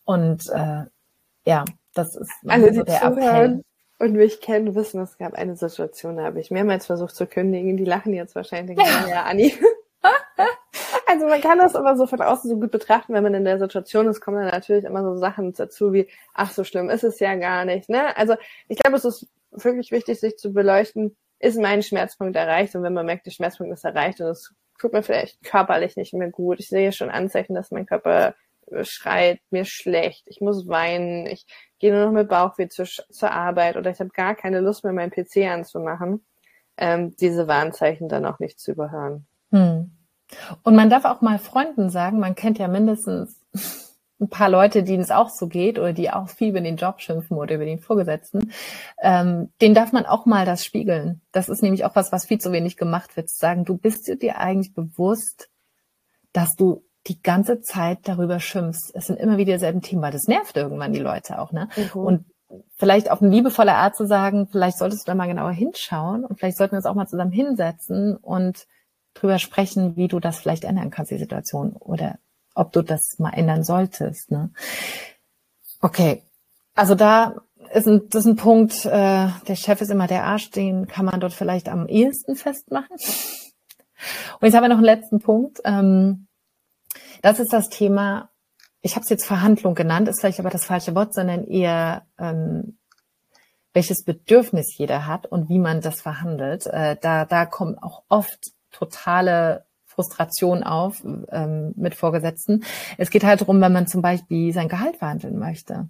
Und äh, ja, das ist Alle, so der Appell. Und mich kennen, wissen, es gab eine Situation, da habe ich mehrmals versucht zu kündigen. Die lachen jetzt wahrscheinlich. Ja, Anni. also man kann das aber so von außen so gut betrachten, wenn man in der Situation ist, kommen dann natürlich immer so Sachen dazu wie, ach so schlimm ist es ja gar nicht. Ne? Also ich glaube, es ist wirklich wichtig, sich zu beleuchten, ist mein Schmerzpunkt erreicht und wenn man merkt, der Schmerzpunkt ist erreicht und es tut mir vielleicht körperlich nicht mehr gut, ich sehe schon Anzeichen, dass mein Körper schreit, mir schlecht, ich muss weinen, ich gehe nur noch mit Bauchweh zur, zur Arbeit oder ich habe gar keine Lust mehr, meinen PC anzumachen, ähm, diese Warnzeichen dann auch nicht zu überhören. Hm. Und man darf auch mal Freunden sagen, man kennt ja mindestens ein paar Leute, denen es auch so geht oder die auch viel über den Job schimpfen oder über den Vorgesetzten, ähm, den darf man auch mal das spiegeln. Das ist nämlich auch was, was viel zu wenig gemacht wird. Zu sagen, du bist dir eigentlich bewusst, dass du die ganze Zeit darüber schimpfst. Es sind immer wieder dieselben Themen, weil das nervt irgendwann die Leute auch, ne? Mhm. Und vielleicht auf eine liebevolle Art zu sagen, vielleicht solltest du da mal genauer hinschauen und vielleicht sollten wir uns auch mal zusammen hinsetzen und drüber sprechen, wie du das vielleicht ändern kannst, die Situation oder ob du das mal ändern solltest. Ne? Okay, also da ist ein, das ist ein Punkt, äh, der Chef ist immer der Arsch, den kann man dort vielleicht am ehesten festmachen. Und jetzt haben wir noch einen letzten Punkt. Ähm, das ist das Thema, ich habe es jetzt Verhandlung genannt, ist vielleicht aber das falsche Wort, sondern eher ähm, welches Bedürfnis jeder hat und wie man das verhandelt. Äh, da, da kommen auch oft totale Frustration auf ähm, mit Vorgesetzten. Es geht halt darum, wenn man zum Beispiel sein Gehalt verhandeln möchte,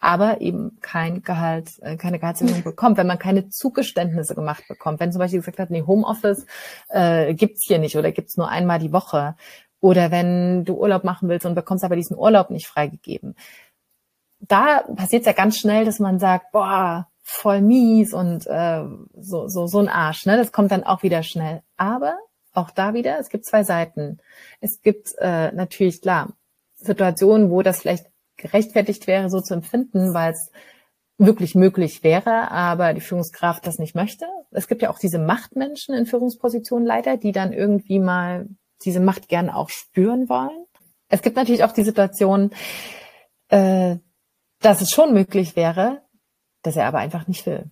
aber eben kein Gehalt, äh, keine Gehaltserhöhung bekommt, wenn man keine Zugeständnisse gemacht bekommt. Wenn zum Beispiel gesagt hat, nee, Homeoffice äh, gibt's hier nicht oder gibt's nur einmal die Woche. Oder wenn du Urlaub machen willst und bekommst aber diesen Urlaub nicht freigegeben. Da passiert ja ganz schnell, dass man sagt, boah, voll mies und äh, so, so, so ein Arsch. Ne? Das kommt dann auch wieder schnell. Aber auch da wieder, es gibt zwei Seiten. Es gibt äh, natürlich, klar, Situationen, wo das vielleicht gerechtfertigt wäre, so zu empfinden, weil es wirklich möglich wäre, aber die Führungskraft das nicht möchte. Es gibt ja auch diese Machtmenschen in Führungspositionen leider, die dann irgendwie mal diese Macht gern auch spüren wollen. Es gibt natürlich auch die Situation, äh, dass es schon möglich wäre, dass er aber einfach nicht will.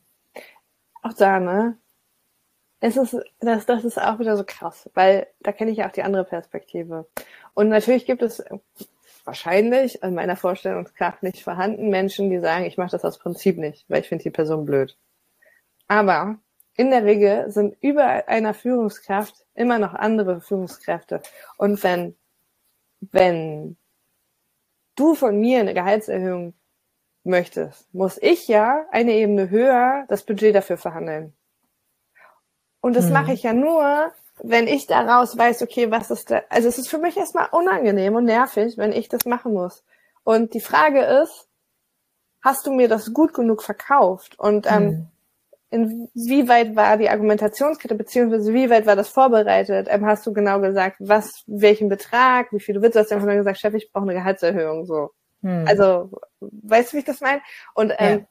Auch da, ne? Es ist, das, das ist auch wieder so krass, weil da kenne ich ja auch die andere Perspektive. Und natürlich gibt es wahrscheinlich in meiner Vorstellungskraft nicht vorhanden Menschen, die sagen, ich mache das aus Prinzip nicht, weil ich finde die Person blöd. Aber in der Regel sind über einer Führungskraft immer noch andere Führungskräfte. Und wenn, wenn du von mir eine Gehaltserhöhung möchtest, muss ich ja eine Ebene höher das Budget dafür verhandeln. Und das hm. mache ich ja nur, wenn ich daraus weiß, okay, was ist da, also es ist für mich erstmal unangenehm und nervig, wenn ich das machen muss. Und die Frage ist, hast du mir das gut genug verkauft? Und ähm, mhm. inwieweit war die Argumentationskette, beziehungsweise wie weit war das vorbereitet? Ähm, hast du genau gesagt, was, welchen Betrag, wie viel du willst? Du hast einfach nur gesagt, Chef, ich brauche eine Gehaltserhöhung, so. Mhm. Also, weißt du, wie ich das meine? Und ähm, ja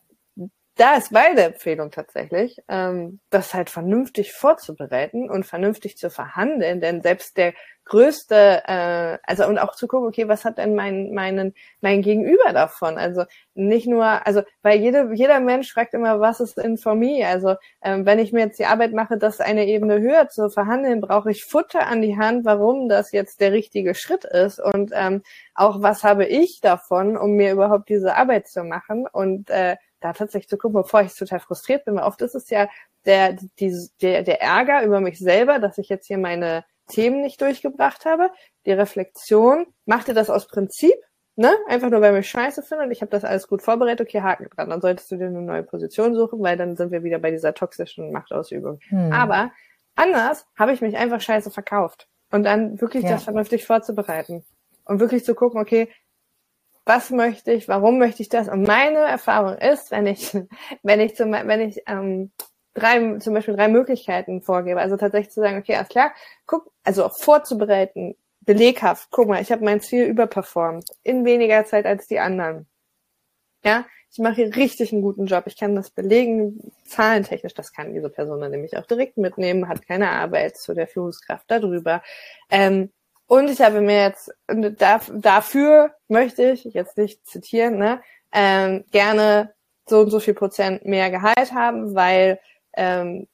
da ist meine Empfehlung tatsächlich, ähm, das halt vernünftig vorzubereiten und vernünftig zu verhandeln, denn selbst der größte, äh, also und auch zu gucken, okay, was hat denn mein, meinen, mein Gegenüber davon? Also nicht nur, also weil jede, jeder Mensch fragt immer, was ist in for me? Also ähm, wenn ich mir jetzt die Arbeit mache, das eine Ebene höher zu verhandeln, brauche ich Futter an die Hand, warum das jetzt der richtige Schritt ist und ähm, auch was habe ich davon, um mir überhaupt diese Arbeit zu machen und äh, da tatsächlich zu gucken, bevor ich total frustriert bin, weil oft ist es ja der, die, der, der Ärger über mich selber, dass ich jetzt hier meine Themen nicht durchgebracht habe. Die Reflexion, macht ihr das aus Prinzip, ne? Einfach nur, weil ich scheiße finde und ich habe das alles gut vorbereitet, okay, Haken dran. Dann solltest du dir eine neue Position suchen, weil dann sind wir wieder bei dieser toxischen Machtausübung. Hm. Aber anders habe ich mich einfach scheiße verkauft. Und dann wirklich ja. das vernünftig vorzubereiten. Und wirklich zu gucken, okay, was möchte ich, warum möchte ich das? Und meine Erfahrung ist, wenn ich, wenn ich zum, wenn ich ähm, drei, zum Beispiel drei Möglichkeiten vorgebe, also tatsächlich zu sagen, okay, alles klar, guck, also auch vorzubereiten, beleghaft, guck mal, ich habe mein Ziel überperformt, in weniger Zeit als die anderen. Ja, ich mache hier richtig einen guten Job. Ich kann das belegen, zahlentechnisch, das kann diese Person dann nämlich auch direkt mitnehmen, hat keine Arbeit zu der Führungskraft darüber. Ähm, und ich habe mir jetzt, dafür möchte ich, jetzt nicht zitieren, ne, ähm, gerne so und so viel Prozent mehr Gehalt haben, weil ähm,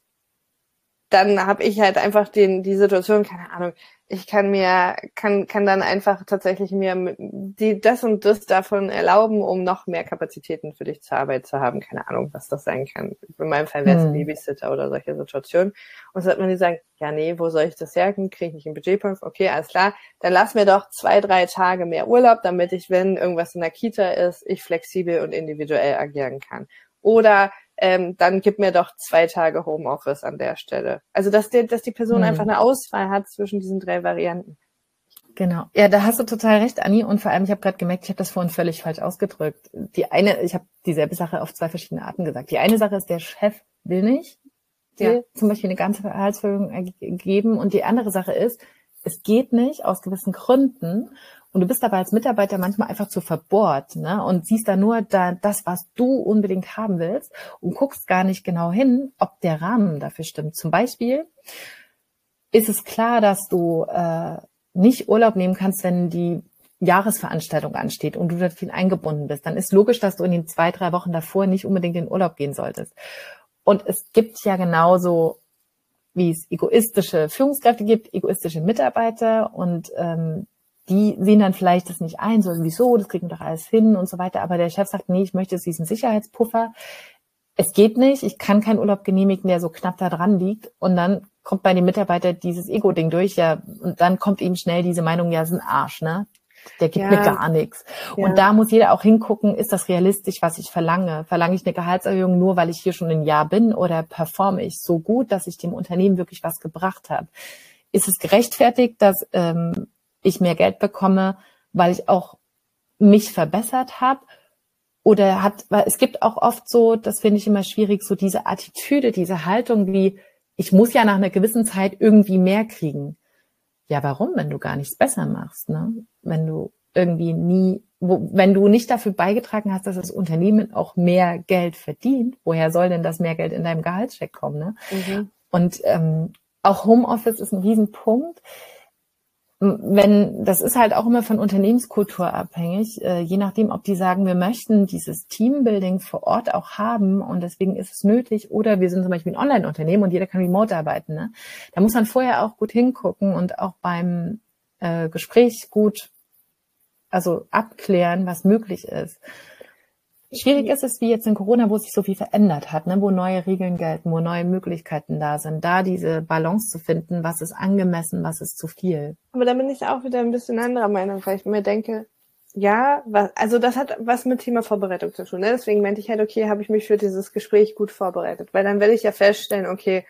dann habe ich halt einfach den die Situation, keine Ahnung, ich kann mir, kann, kann dann einfach tatsächlich mir die, das und das davon erlauben, um noch mehr Kapazitäten für dich zur Arbeit zu haben. Keine Ahnung, was das sein kann. In meinem Fall wäre es hm. Babysitter oder solche Situationen. Und so hat man die sagen, ja, nee, wo soll ich das herken? Kriege ich nicht einen Budgetpunkt? Okay, alles klar. Dann lass mir doch zwei, drei Tage mehr Urlaub, damit ich, wenn irgendwas in der Kita ist, ich flexibel und individuell agieren kann. Oder ähm, dann gib mir doch zwei Tage Homeoffice an der Stelle. Also dass, der, dass die Person mhm. einfach eine Auswahl hat zwischen diesen drei Varianten. Genau. Ja, da hast du total recht, Anni. Und vor allem, ich habe gerade gemerkt, ich habe das vorhin völlig falsch ausgedrückt. Die eine, ich habe dieselbe Sache auf zwei verschiedene Arten gesagt. Die eine Sache ist, der Chef will nicht dir ja. zum Beispiel eine ganze Gehaltserhöhung geben. Und die andere Sache ist, es geht nicht aus gewissen Gründen. Und du bist aber als Mitarbeiter manchmal einfach zu verbohrt ne? und siehst da nur da, das, was du unbedingt haben willst und guckst gar nicht genau hin, ob der Rahmen dafür stimmt. Zum Beispiel ist es klar, dass du äh, nicht Urlaub nehmen kannst, wenn die Jahresveranstaltung ansteht und du da viel eingebunden bist. Dann ist logisch, dass du in den zwei, drei Wochen davor nicht unbedingt in Urlaub gehen solltest. Und es gibt ja genauso wie es egoistische Führungskräfte gibt, egoistische Mitarbeiter und ähm, die sehen dann vielleicht das nicht ein, so wieso, das kriegen wir doch alles hin und so weiter. Aber der Chef sagt, nee, ich möchte diesen Sicherheitspuffer. Es geht nicht, ich kann keinen Urlaub genehmigen, der so knapp da dran liegt. Und dann kommt bei den Mitarbeitern dieses Ego-Ding durch, ja, und dann kommt eben schnell diese Meinung, ja, ist ein Arsch, ne? Der gibt ja. mir gar nichts. Ja. Und da muss jeder auch hingucken, ist das realistisch, was ich verlange? Verlange ich eine Gehaltserhöhung nur, weil ich hier schon ein Jahr bin oder performe ich so gut, dass ich dem Unternehmen wirklich was gebracht habe? Ist es gerechtfertigt, dass ähm, ich mehr Geld bekomme, weil ich auch mich verbessert habe? Oder hat, weil es gibt auch oft so, das finde ich immer schwierig, so diese Attitüde, diese Haltung wie, ich muss ja nach einer gewissen Zeit irgendwie mehr kriegen. Ja, warum, wenn du gar nichts besser machst, ne? Wenn du irgendwie nie, wo, wenn du nicht dafür beigetragen hast, dass das Unternehmen auch mehr Geld verdient, woher soll denn das mehr Geld in deinem Gehaltscheck kommen, ne? Mhm. Und ähm, auch Homeoffice ist ein Riesenpunkt wenn, das ist halt auch immer von Unternehmenskultur abhängig, äh, je nachdem, ob die sagen, wir möchten dieses Teambuilding vor Ort auch haben und deswegen ist es nötig, oder wir sind zum Beispiel ein Online-Unternehmen und jeder kann remote arbeiten. Ne? Da muss man vorher auch gut hingucken und auch beim äh, Gespräch gut, also abklären, was möglich ist. Schwierig ist es wie jetzt in Corona, wo sich so viel verändert hat, ne? wo neue Regeln gelten, wo neue Möglichkeiten da sind, da diese Balance zu finden, was ist angemessen, was ist zu viel. Aber da bin ich auch wieder ein bisschen anderer Meinung, weil ich mir denke, ja, was, also das hat was mit Thema Vorbereitung zu tun. Ne? Deswegen meinte ich halt, okay, habe ich mich für dieses Gespräch gut vorbereitet, weil dann werde ich ja feststellen, okay,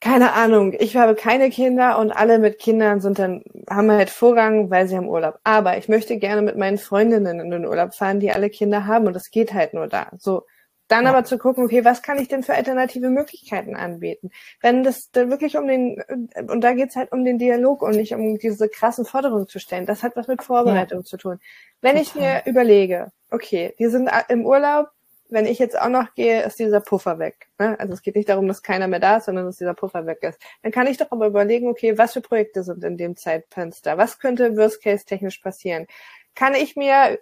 keine Ahnung, ich habe keine Kinder und alle mit Kindern sind dann, haben halt Vorrang, weil sie haben Urlaub. Aber ich möchte gerne mit meinen Freundinnen in den Urlaub fahren, die alle Kinder haben und das geht halt nur da. So. Dann ja. aber zu gucken, okay, was kann ich denn für alternative Möglichkeiten anbieten? Wenn das dann wirklich um den, und da geht's halt um den Dialog und nicht um diese krassen Forderungen zu stellen. Das hat was mit Vorbereitung ja. zu tun. Wenn Total. ich mir überlege, okay, die sind im Urlaub, wenn ich jetzt auch noch gehe, ist dieser Puffer weg. Ne? Also es geht nicht darum, dass keiner mehr da ist, sondern dass dieser Puffer weg ist. Dann kann ich doch aber überlegen, okay, was für Projekte sind in dem Zeitfenster? Was könnte Worst Case technisch passieren? Kann ich mir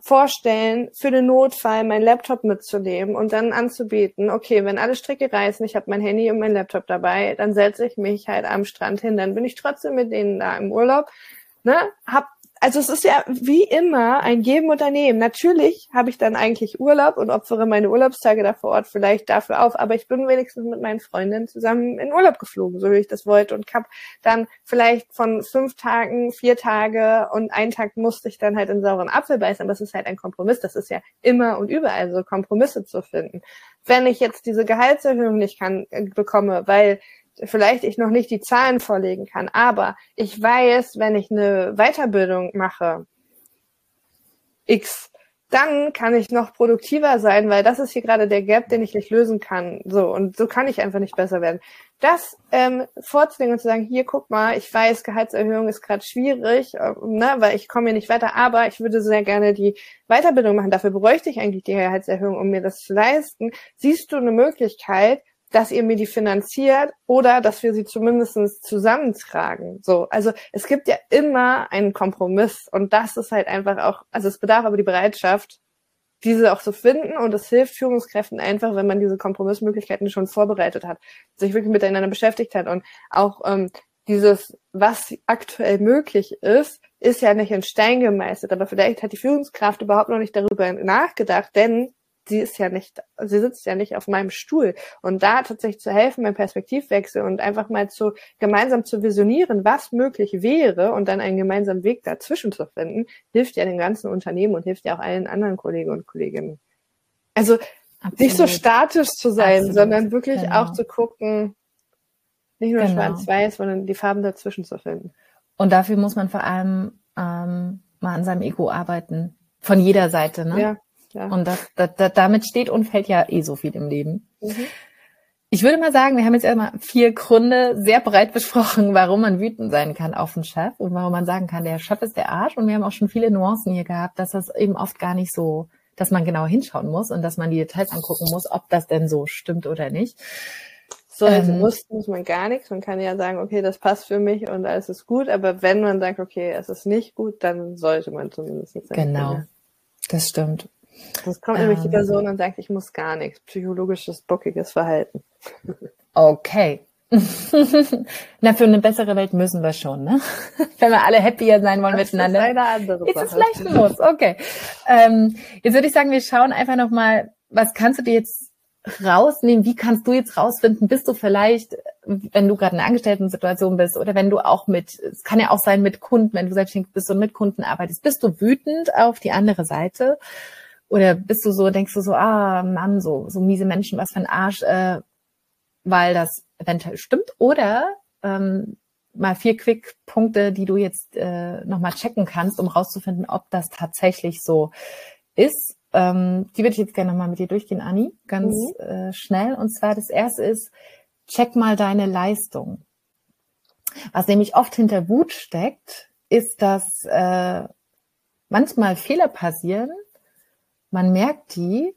vorstellen, für den Notfall meinen Laptop mitzunehmen und dann anzubieten, okay, wenn alle Stricke reißen, ich habe mein Handy und mein Laptop dabei, dann setze ich mich halt am Strand hin, dann bin ich trotzdem mit denen da im Urlaub, ne, hab also es ist ja wie immer ein Geben und Nehmen. Natürlich habe ich dann eigentlich Urlaub und opfere meine Urlaubstage da vor Ort vielleicht dafür auf, aber ich bin wenigstens mit meinen Freundinnen zusammen in Urlaub geflogen, so wie ich das wollte und habe dann vielleicht von fünf Tagen vier Tage und einen Tag musste ich dann halt in sauren Apfel beißen, aber es ist halt ein Kompromiss. Das ist ja immer und überall so Kompromisse zu finden. Wenn ich jetzt diese Gehaltserhöhung nicht kann, äh, bekomme, weil vielleicht ich noch nicht die Zahlen vorlegen kann, aber ich weiß, wenn ich eine Weiterbildung mache, X, dann kann ich noch produktiver sein, weil das ist hier gerade der Gap, den ich nicht lösen kann. So, und so kann ich einfach nicht besser werden. Das ähm, vorzulegen und zu sagen, hier, guck mal, ich weiß, Gehaltserhöhung ist gerade schwierig, äh, ne, weil ich komme hier nicht weiter, aber ich würde sehr gerne die Weiterbildung machen. Dafür bräuchte ich eigentlich die Gehaltserhöhung, um mir das zu leisten. Siehst du eine Möglichkeit, dass ihr mir die finanziert oder dass wir sie zumindest zusammentragen. So, also es gibt ja immer einen Kompromiss und das ist halt einfach auch, also es bedarf aber die Bereitschaft, diese auch zu finden und es hilft Führungskräften einfach, wenn man diese Kompromissmöglichkeiten schon vorbereitet hat, sich wirklich miteinander beschäftigt hat und auch ähm, dieses, was aktuell möglich ist, ist ja nicht in Stein gemeißelt, aber vielleicht hat die Führungskraft überhaupt noch nicht darüber nachgedacht, denn sie ist ja nicht, sie sitzt ja nicht auf meinem Stuhl. Und da tatsächlich zu helfen beim Perspektivwechsel und einfach mal zu gemeinsam zu visionieren, was möglich wäre und dann einen gemeinsamen Weg dazwischen zu finden, hilft ja den ganzen Unternehmen und hilft ja auch allen anderen Kollegen und Kolleginnen. Also Absolut. nicht so statisch zu sein, Absolut. sondern wirklich genau. auch zu gucken, nicht nur genau. schwarz-weiß, sondern die Farben dazwischen zu finden. Und dafür muss man vor allem ähm, mal an seinem Ego arbeiten. Von jeder Seite, ne? Ja. Ja. Und das, das, das, damit steht und fällt ja eh so viel im Leben. Mhm. Ich würde mal sagen, wir haben jetzt erstmal vier Gründe sehr breit besprochen, warum man wütend sein kann auf den Chef und warum man sagen kann, der Chef ist der Arsch. Und wir haben auch schon viele Nuancen hier gehabt, dass das eben oft gar nicht so, dass man genau hinschauen muss und dass man die Details angucken muss, ob das denn so stimmt oder nicht. So, also ähm, muss, muss man gar nichts. Man kann ja sagen, okay, das passt für mich und alles ist gut. Aber wenn man sagt, okay, es ist nicht gut, dann sollte man zumindest sagen. Genau. Das stimmt. Sonst kommt nämlich die ähm. Person und sagt, ich muss gar nichts. Psychologisches, bockiges Verhalten. Okay. Na, für eine bessere Welt müssen wir schon, ne? Wenn wir alle happier sein wollen das miteinander. Ist eine andere Ist es vielleicht ein Muss, okay. Ähm, jetzt würde ich sagen, wir schauen einfach nochmal, was kannst du dir jetzt rausnehmen? Wie kannst du jetzt rausfinden? Bist du vielleicht, wenn du gerade in einer Angestellten-Situation bist oder wenn du auch mit, es kann ja auch sein mit Kunden, wenn du selbstständig bist und mit Kunden arbeitest, bist du wütend auf die andere Seite? Oder bist du so, denkst du so, ah Mann, so, so miese Menschen, was für ein Arsch, äh, weil das eventuell stimmt? Oder ähm, mal vier Quick-Punkte, die du jetzt äh, nochmal checken kannst, um rauszufinden, ob das tatsächlich so ist. Ähm, die würde ich jetzt gerne nochmal mit dir durchgehen, Anni, ganz mhm. äh, schnell. Und zwar das erste ist, check mal deine Leistung. Was nämlich oft hinter Wut steckt, ist, dass äh, manchmal Fehler passieren, man merkt die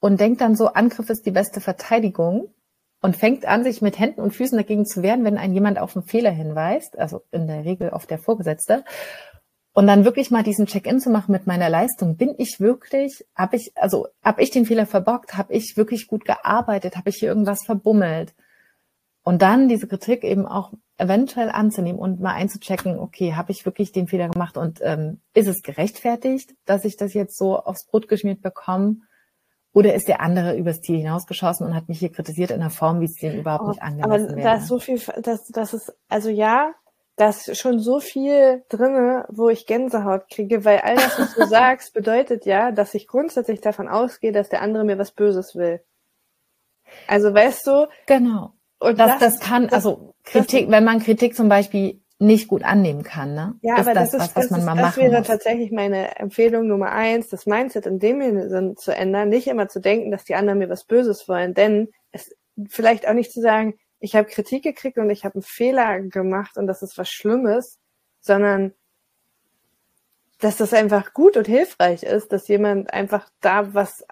und denkt dann so, Angriff ist die beste Verteidigung und fängt an, sich mit Händen und Füßen dagegen zu wehren, wenn ein jemand auf einen Fehler hinweist, also in der Regel auf der Vorgesetzte. Und dann wirklich mal diesen Check-in zu machen mit meiner Leistung. Bin ich wirklich, habe ich, also habe ich den Fehler verbockt, habe ich wirklich gut gearbeitet, habe ich hier irgendwas verbummelt? Und dann diese Kritik eben auch eventuell anzunehmen und mal einzuchecken, okay, habe ich wirklich den Fehler gemacht und ähm, ist es gerechtfertigt, dass ich das jetzt so aufs Brot geschmiert bekomme? Oder ist der andere übers Ziel hinausgeschossen und hat mich hier kritisiert in einer Form, wie es dem überhaupt oh, nicht angemessen aber wäre? Aber da ist so viel, das, das ist, also ja, da ist schon so viel drinne, wo ich Gänsehaut kriege, weil all das, was du sagst, bedeutet ja, dass ich grundsätzlich davon ausgehe, dass der andere mir was Böses will. Also weißt du, genau Und das, das, das kann, also Kritik, wenn man Kritik zum Beispiel nicht gut annehmen kann, ne? Ja, ist aber das, das ist, was, was man ist, mal machen Das wäre muss. tatsächlich meine Empfehlung Nummer eins, das Mindset in dem Sinne zu ändern, nicht immer zu denken, dass die anderen mir was Böses wollen, denn es vielleicht auch nicht zu sagen, ich habe Kritik gekriegt und ich habe einen Fehler gemacht und das ist was Schlimmes, sondern dass das einfach gut und hilfreich ist, dass jemand einfach da was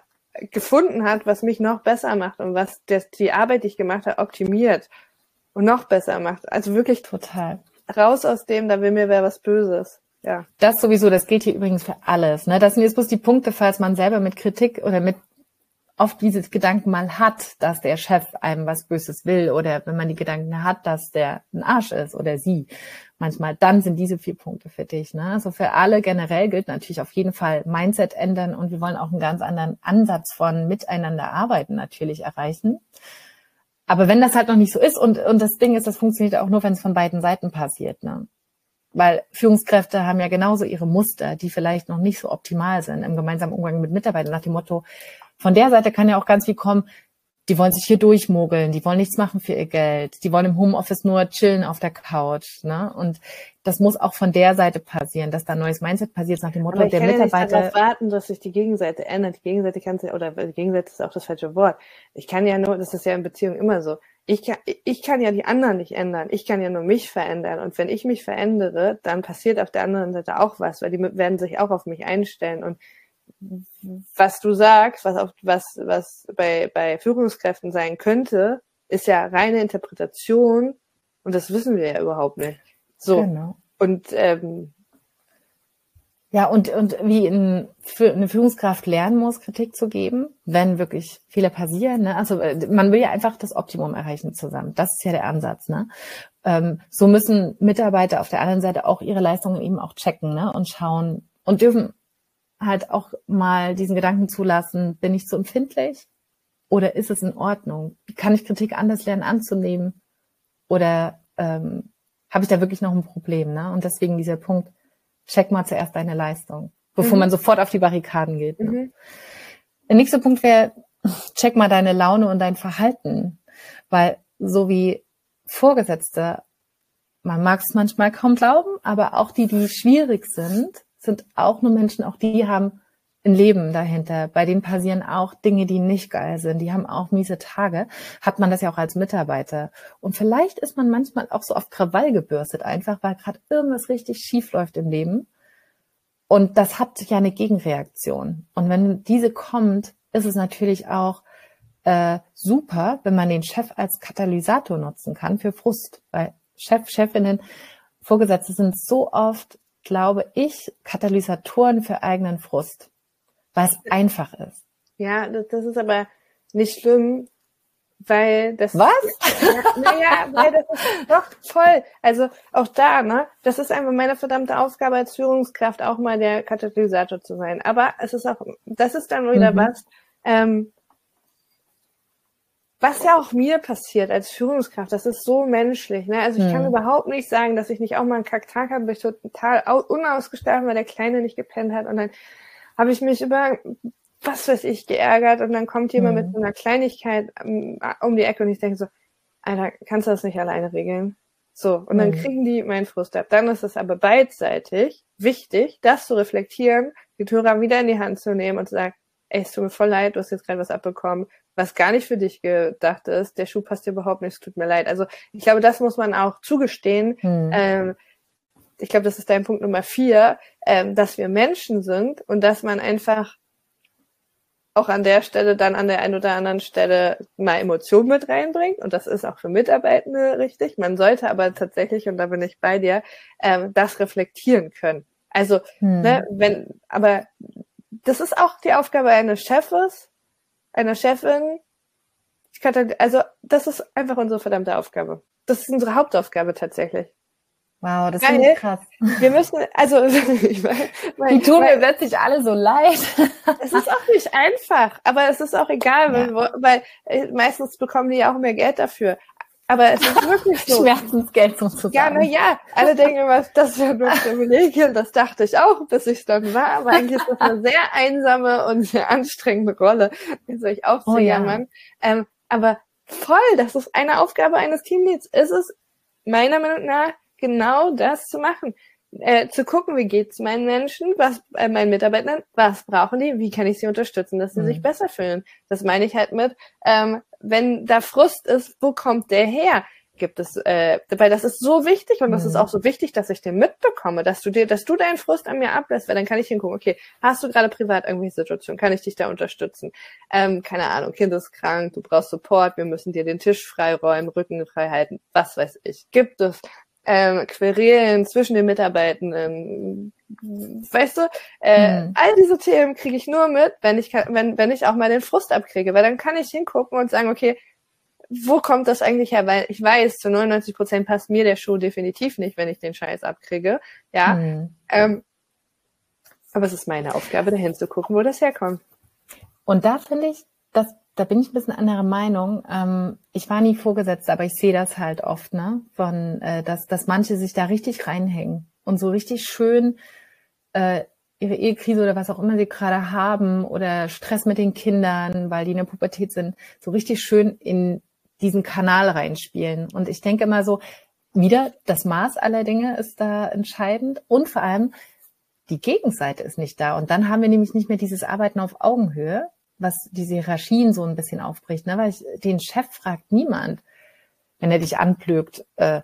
gefunden hat, was mich noch besser macht und was das, die Arbeit, die ich gemacht habe, optimiert und noch besser macht. Also wirklich total raus aus dem, da will mir wer was Böses. Ja. Das sowieso, das gilt hier übrigens für alles. Ne? Das sind jetzt bloß die Punkte, falls man selber mit Kritik oder mit oft dieses Gedanken mal hat, dass der Chef einem was Böses will oder wenn man die Gedanken hat, dass der ein Arsch ist oder sie manchmal, dann sind diese vier Punkte für dich. Ne? Also für alle generell gilt natürlich auf jeden Fall Mindset ändern und wir wollen auch einen ganz anderen Ansatz von miteinander arbeiten natürlich erreichen. Aber wenn das halt noch nicht so ist und, und das Ding ist, das funktioniert auch nur, wenn es von beiden Seiten passiert. Ne? Weil Führungskräfte haben ja genauso ihre Muster, die vielleicht noch nicht so optimal sind im gemeinsamen Umgang mit Mitarbeitern nach dem Motto, von der Seite kann ja auch ganz viel kommen, die wollen sich hier durchmogeln, die wollen nichts machen für ihr Geld, die wollen im Homeoffice nur chillen auf der Couch. Ne? Und das muss auch von der Seite passieren, dass da ein neues Mindset passiert nach dem Motto, Aber ich der kann Mitarbeiter. Ja nicht darauf warten, dass sich die Gegenseite ändert. Die Gegenseite kann sich, oder die Gegenseite ist auch das falsche Wort. Ich kann ja nur, das ist ja in Beziehungen immer so. Ich kann, ich kann ja die anderen nicht ändern. Ich kann ja nur mich verändern. Und wenn ich mich verändere, dann passiert auf der anderen Seite auch was, weil die werden sich auch auf mich einstellen. Und was du sagst, was auf, was, was bei, bei Führungskräften sein könnte, ist ja reine Interpretation und das wissen wir ja überhaupt nicht. So. Genau. Und ähm, ja, und, und wie in, für eine Führungskraft lernen muss, Kritik zu geben, wenn wirklich Fehler passieren. Ne? Also äh, man will ja einfach das Optimum erreichen zusammen. Das ist ja der Ansatz. Ne? Ähm, so müssen Mitarbeiter auf der anderen Seite auch ihre Leistungen eben auch checken ne? und schauen und dürfen halt auch mal diesen Gedanken zulassen, bin ich zu empfindlich oder ist es in Ordnung? Kann ich Kritik anders lernen anzunehmen oder ähm, habe ich da wirklich noch ein Problem? Ne? Und deswegen dieser Punkt, check mal zuerst deine Leistung, bevor mhm. man sofort auf die Barrikaden geht. Ne? Mhm. Der nächste Punkt wäre, check mal deine Laune und dein Verhalten, weil so wie Vorgesetzte, man mag es manchmal kaum glauben, aber auch die, die schwierig sind, sind auch nur Menschen, auch die haben ein Leben dahinter. Bei denen passieren auch Dinge, die nicht geil sind. Die haben auch miese Tage. Hat man das ja auch als Mitarbeiter. Und vielleicht ist man manchmal auch so auf Krawall gebürstet, einfach weil gerade irgendwas richtig schief läuft im Leben. Und das hat ja eine Gegenreaktion. Und wenn diese kommt, ist es natürlich auch äh, super, wenn man den Chef als Katalysator nutzen kann für Frust. Weil Chef, Chefinnen, Vorgesetzte sind so oft glaube ich, Katalysatoren für eigenen Frust, weil es einfach ist. Ja, das, das ist aber nicht schlimm, weil das. Was? Ja, naja, weil das ist doch voll. Also auch da, ne? Das ist einfach meine verdammte Aufgabe als Führungskraft, auch mal der Katalysator zu sein. Aber es ist auch, das ist dann wieder mhm. was. Ähm, was ja auch mir passiert als Führungskraft, das ist so menschlich. Ne? Also ich hm. kann überhaupt nicht sagen, dass ich nicht auch mal einen Kacktag habe, ich total unausgeschlafen, weil der Kleine nicht gepennt hat. Und dann habe ich mich über was weiß ich geärgert und dann kommt jemand hm. mit so einer Kleinigkeit um, um die Ecke und ich denke so, Alter, kannst du das nicht alleine regeln? So, und dann hm. kriegen die meinen Frust ab. Dann ist es aber beidseitig wichtig, das zu reflektieren, die Hörer wieder in die Hand zu nehmen und zu sagen, ey, es tut mir voll leid, du hast jetzt gerade was abbekommen, was gar nicht für dich gedacht ist. Der Schuh passt dir überhaupt nicht, es tut mir leid. Also ich glaube, das muss man auch zugestehen. Hm. Ähm, ich glaube, das ist dein Punkt Nummer vier, ähm, dass wir Menschen sind und dass man einfach auch an der Stelle dann an der einen oder anderen Stelle mal Emotionen mit reinbringt. Und das ist auch für Mitarbeitende richtig. Man sollte aber tatsächlich, und da bin ich bei dir, ähm, das reflektieren können. Also, hm. ne, wenn, aber das ist auch die Aufgabe eines Chefes, einer Chefin. Ich kann, also das ist einfach unsere verdammte Aufgabe. Das ist unsere Hauptaufgabe tatsächlich. Wow, das Geil. ist krass. Wir müssen, also ich mein, mein, die tun mir plötzlich alle so leid. es ist auch nicht einfach, aber es ist auch egal, ja. weil, weil äh, meistens bekommen die ja auch mehr Geld dafür. Aber es ist wirklich so. Schmerzensgeld sozusagen. Ja, na ja, alle denken immer, das wäre nur Privilegien, das dachte ich auch, bis ich dann war, aber eigentlich ist das eine sehr einsame und sehr anstrengende Rolle, in solch aufzujammern. Oh, ja. ähm, aber voll, das ist eine Aufgabe eines Teamleads. Ist es meiner Meinung nach genau das zu machen. Äh, zu gucken, wie geht's meinen Menschen, was äh, meinen Mitarbeitern, was brauchen die, wie kann ich sie unterstützen, dass sie mhm. sich besser fühlen. Das meine ich halt mit, ähm, wenn da Frust ist, wo kommt der her? gibt es, äh, weil das ist so wichtig und das mhm. ist auch so wichtig, dass ich den mitbekomme, dass du dir, dass du deinen Frust an mir ablässt, weil dann kann ich hingucken, okay, hast du gerade privat irgendwelche Situationen, kann ich dich da unterstützen? Ähm, keine Ahnung, Kind ist krank, du brauchst Support, wir müssen dir den Tisch freiräumen, Rücken frei halten, was weiß ich. Gibt es ähm, Querelen zwischen den Mitarbeitenden, weißt du, äh, mhm. all diese Themen kriege ich nur mit, wenn ich wenn wenn ich auch mal den Frust abkriege, weil dann kann ich hingucken und sagen, okay, wo kommt das eigentlich her? Weil ich weiß, zu 99 Prozent passt mir der Schuh definitiv nicht, wenn ich den Scheiß abkriege. Ja. Mhm. Ähm, aber es ist meine Aufgabe, dahin zu gucken, wo das herkommt. Und da finde ich, das, da bin ich ein bisschen anderer Meinung. Ähm, ich war nie vorgesetzt, aber ich sehe das halt oft, ne? Von, äh, dass, dass manche sich da richtig reinhängen und so richtig schön äh, ihre Ehekrise oder was auch immer sie gerade haben oder Stress mit den Kindern, weil die in der Pubertät sind, so richtig schön in diesen Kanal reinspielen. Und ich denke immer so, wieder das Maß aller Dinge ist da entscheidend und vor allem die Gegenseite ist nicht da. Und dann haben wir nämlich nicht mehr dieses Arbeiten auf Augenhöhe, was diese Hierarchien so ein bisschen aufbricht. Ne? Weil ich, den Chef fragt niemand, wenn er dich anplögt, äh,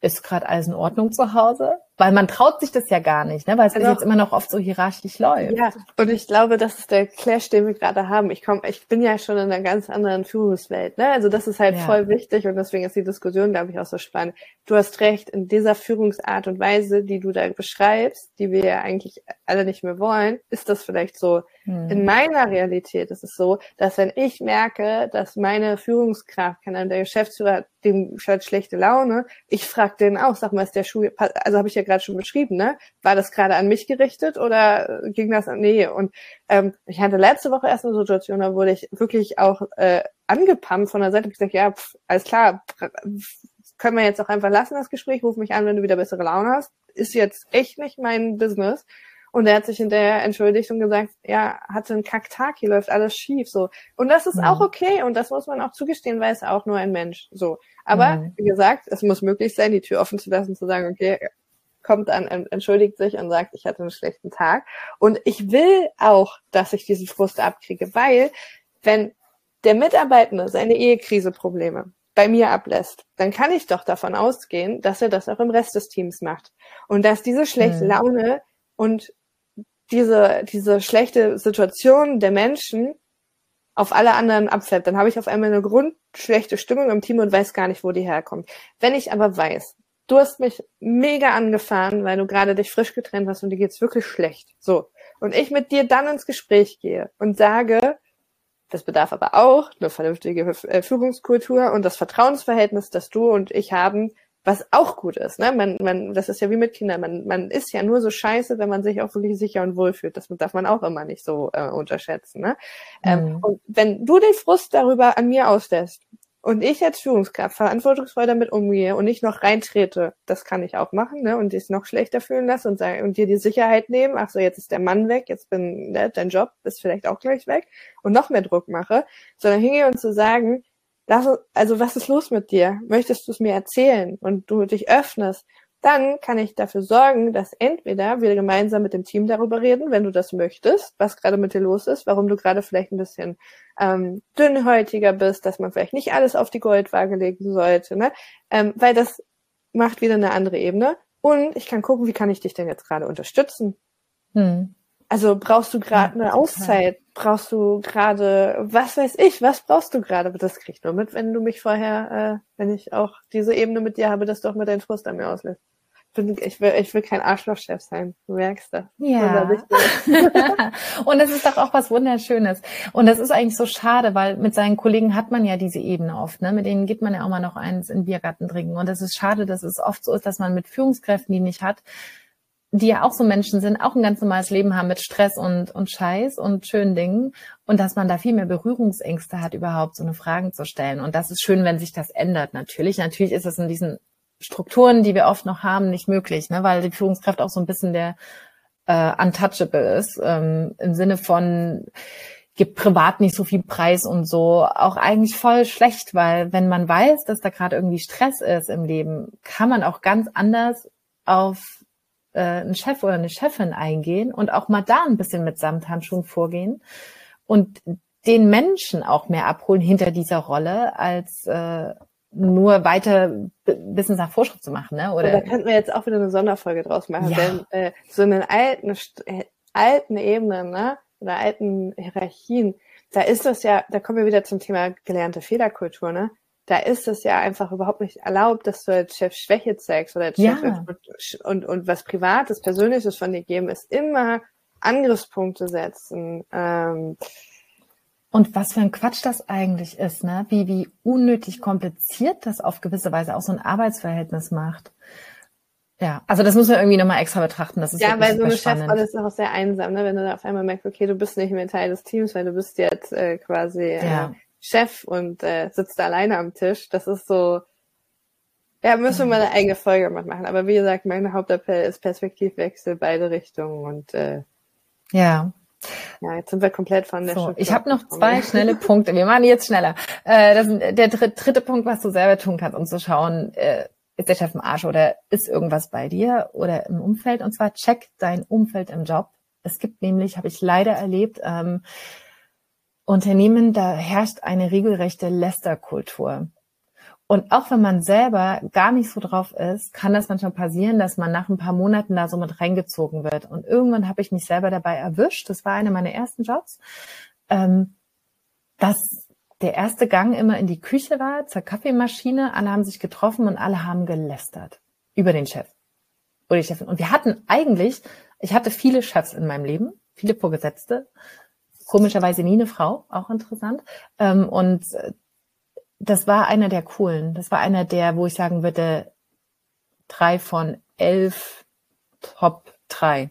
ist gerade alles in Ordnung zu Hause? Weil man traut sich das ja gar nicht, ne? weil es also, jetzt immer noch oft so hierarchisch läuft. Ja, und ich glaube, das ist der Clash, den wir gerade haben. Ich komme, ich bin ja schon in einer ganz anderen Führungswelt. Ne? Also das ist halt ja. voll wichtig und deswegen ist die Diskussion, glaube ich, auch so spannend. Du hast recht, in dieser Führungsart und Weise, die du da beschreibst, die wir ja eigentlich alle nicht mehr wollen, ist das vielleicht so. Hm. In meiner Realität ist es so, dass wenn ich merke, dass meine Führungskraft, kann der Geschäftsführer, dem hat schlechte Laune, ich frage den auch, sag mal, ist der Schuh, also habe ich ja gerade schon beschrieben, ne? War das gerade an mich gerichtet oder ging das an nee? Und ähm, ich hatte letzte Woche erst eine Situation, da wurde ich wirklich auch äh, angepumpt von der Seite. Ich gesagt, ja, pff, alles klar, können wir jetzt auch einfach lassen das Gespräch. Ruf mich an, wenn du wieder bessere Laune hast. Ist jetzt echt nicht mein Business. Und er hat sich hinterher entschuldigt und gesagt, ja, hatte einen Kacktag, hier läuft alles schief, so. Und das ist mhm. auch okay und das muss man auch zugestehen, weil es auch nur ein Mensch, so. Aber, mhm. wie gesagt, es muss möglich sein, die Tür offen zu lassen, zu sagen, okay, kommt an, entschuldigt sich und sagt, ich hatte einen schlechten Tag. Und ich will auch, dass ich diesen Frust abkriege, weil wenn der Mitarbeitende seine Ehekriseprobleme bei mir ablässt, dann kann ich doch davon ausgehen, dass er das auch im Rest des Teams macht. Und dass diese schlechte mhm. Laune und diese, diese schlechte Situation der Menschen auf alle anderen abfällt. Dann habe ich auf einmal eine grundschlechte Stimmung im Team und weiß gar nicht, wo die herkommt. Wenn ich aber weiß, du hast mich mega angefahren, weil du gerade dich frisch getrennt hast und dir geht's wirklich schlecht. So. Und ich mit dir dann ins Gespräch gehe und sage, das bedarf aber auch eine vernünftige äh, Führungskultur und das Vertrauensverhältnis, das du und ich haben, was auch gut ist. Ne? Man, man, das ist ja wie mit Kindern. Man, man ist ja nur so scheiße, wenn man sich auch wirklich sicher und wohl fühlt. Das darf man auch immer nicht so äh, unterschätzen. Ne? Ähm, mhm. Ähm, und wenn du den Frust darüber an mir auslässt und ich als Führungskraft verantwortungsvoll damit umgehe und nicht noch reintrete, das kann ich auch machen, ne, und dich noch schlechter fühlen lasse und und dir die Sicherheit nehmen, ach so, jetzt ist der Mann weg, jetzt bin, ne, dein Job ist vielleicht auch gleich weg und noch mehr Druck mache, sondern hingehe und zu sagen, das, also was ist los mit dir? Möchtest du es mir erzählen und du dich öffnest? Dann kann ich dafür sorgen, dass entweder wir gemeinsam mit dem Team darüber reden, wenn du das möchtest, was gerade mit dir los ist, warum du gerade vielleicht ein bisschen ähm, dünnhäutiger bist, dass man vielleicht nicht alles auf die Goldwaage legen sollte, ne? Ähm, weil das macht wieder eine andere Ebene. Und ich kann gucken, wie kann ich dich denn jetzt gerade unterstützen? Hm. Also brauchst du gerade eine Auszeit? Brauchst du gerade, was weiß ich, was brauchst du gerade? Aber das krieg ich nur mit, wenn du mich vorher, äh, wenn ich auch diese Ebene mit dir habe, dass du auch mit deinen Frust an mir auslässt ich will, ich will kein Arschlochchef sein. Du merkst das. Ja. und es ist doch auch was Wunderschönes. Und das ist eigentlich so schade, weil mit seinen Kollegen hat man ja diese Ebene oft, ne? Mit denen geht man ja auch mal noch eins in Biergarten trinken. Und es ist schade, dass es oft so ist, dass man mit Führungskräften, die nicht hat, die ja auch so Menschen sind, auch ein ganz normales Leben haben mit Stress und, und Scheiß und schönen Dingen und dass man da viel mehr Berührungsängste hat, überhaupt so eine Fragen zu stellen. Und das ist schön, wenn sich das ändert, natürlich. Natürlich ist es in diesen Strukturen, die wir oft noch haben, nicht möglich, ne? weil die Führungskraft auch so ein bisschen der äh, untouchable ist, ähm, im Sinne von, gibt privat nicht so viel Preis und so, auch eigentlich voll schlecht, weil wenn man weiß, dass da gerade irgendwie Stress ist im Leben, kann man auch ganz anders auf äh, einen Chef oder eine Chefin eingehen und auch mal da ein bisschen mit Samthandschuhen vorgehen und den Menschen auch mehr abholen hinter dieser Rolle, als äh, nur weiter Business nach Vorschrift zu machen. Ne? Oder da könnten wir jetzt auch wieder eine Sonderfolge draus machen, ja. denn äh, so einen alten, äh, alten Ebenen, ne? oder alten Hierarchien, da ist das ja, da kommen wir wieder zum Thema gelernte Fehlerkultur, ne? Da ist es ja einfach überhaupt nicht erlaubt, dass du als Chef Schwäche zeigst oder als Chef ja. und, und was Privates, Persönliches von dir geben, ist immer Angriffspunkte setzen. Ähm, und was für ein Quatsch das eigentlich ist, ne? Wie, wie unnötig kompliziert das auf gewisse Weise auch so ein Arbeitsverhältnis macht. Ja, also das muss man irgendwie nochmal extra betrachten. Das ist ja, weil so eine Chefrolle ist auch sehr einsam, ne? wenn du da auf einmal merkst, okay, du bist nicht mehr Teil des Teams, weil du bist jetzt äh, quasi äh, ja. Chef und äh, sitzt alleine am Tisch. Das ist so, ja, müssen wir mal eine eigene Folge machen. Aber wie gesagt, mein Hauptappell ist Perspektivwechsel, beide Richtungen und äh, ja. Ja, jetzt sind wir komplett von der so, Ich habe noch zwei schnelle Punkte. Wir machen jetzt schneller. Äh, das ist der dritte Punkt, was du selber tun kannst, um zu schauen, äh, ist der Chef im Arsch oder ist irgendwas bei dir oder im Umfeld. Und zwar check dein Umfeld im Job. Es gibt nämlich, habe ich leider erlebt, ähm, Unternehmen, da herrscht eine regelrechte Lästerkultur. Und auch wenn man selber gar nicht so drauf ist, kann das manchmal passieren, dass man nach ein paar Monaten da so mit reingezogen wird. Und irgendwann habe ich mich selber dabei erwischt. Das war einer meiner ersten Jobs. Ähm, dass der erste Gang immer in die Küche war, zur Kaffeemaschine. Alle haben sich getroffen und alle haben gelästert über den Chef oder die Chefin. Und wir hatten eigentlich, ich hatte viele Chefs in meinem Leben, viele Vorgesetzte, komischerweise nie eine Frau, auch interessant. Ähm, und das war einer der coolen. Das war einer der, wo ich sagen würde, drei von elf Top drei.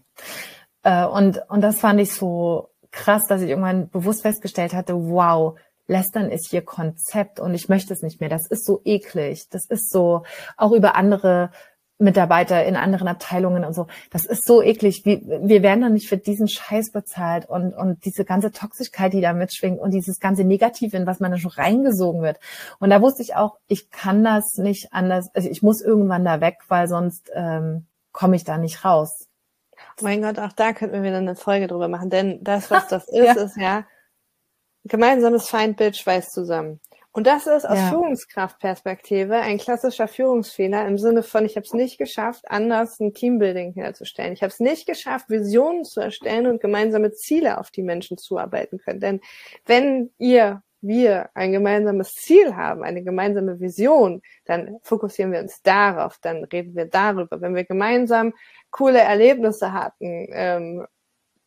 Äh, und, und das fand ich so krass, dass ich irgendwann bewusst festgestellt hatte, wow, Lästern ist hier Konzept und ich möchte es nicht mehr. Das ist so eklig. Das ist so auch über andere Mitarbeiter in anderen Abteilungen und so. Das ist so eklig. Wir, wir werden dann nicht für diesen Scheiß bezahlt und, und diese ganze Toxigkeit, die da mitschwingt und dieses ganze Negative, in was man da schon reingesogen wird. Und da wusste ich auch, ich kann das nicht anders, also ich muss irgendwann da weg, weil sonst ähm, komme ich da nicht raus. Mein Gott, auch da könnten wir wieder eine Folge drüber machen, denn das, was das ist, ja. ist ja Gemeinsames Feindbild schweißt zusammen. Und das ist aus ja. Führungskraftperspektive ein klassischer Führungsfehler im Sinne von, ich habe es nicht geschafft, anders ein Teambuilding herzustellen. Ich habe es nicht geschafft, Visionen zu erstellen und gemeinsame Ziele auf die Menschen zuarbeiten können. Denn wenn ihr, wir ein gemeinsames Ziel haben, eine gemeinsame Vision, dann fokussieren wir uns darauf, dann reden wir darüber. Wenn wir gemeinsam coole Erlebnisse hatten, ähm,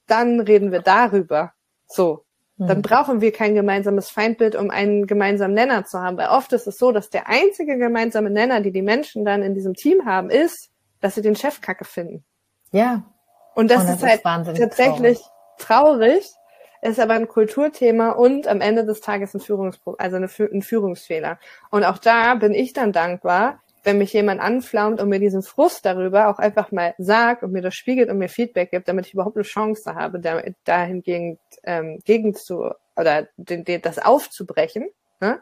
dann reden wir darüber. So, dann hm. brauchen wir kein gemeinsames Feindbild, um einen gemeinsamen Nenner zu haben. Weil oft ist es so, dass der einzige gemeinsame Nenner, die die Menschen dann in diesem Team haben, ist, dass sie den Chef kacke finden. Ja. Und das, und das ist, ist halt tatsächlich traurig. traurig, ist aber ein Kulturthema und am Ende des Tages ein, Führungspro also eine, ein Führungsfehler. Und auch da bin ich dann dankbar, wenn mich jemand anflaumt und mir diesen Frust darüber auch einfach mal sagt und mir das spiegelt und mir Feedback gibt, damit ich überhaupt eine Chance habe, da, dahingegen ähm, gegen zu oder den, den, das aufzubrechen. Ne?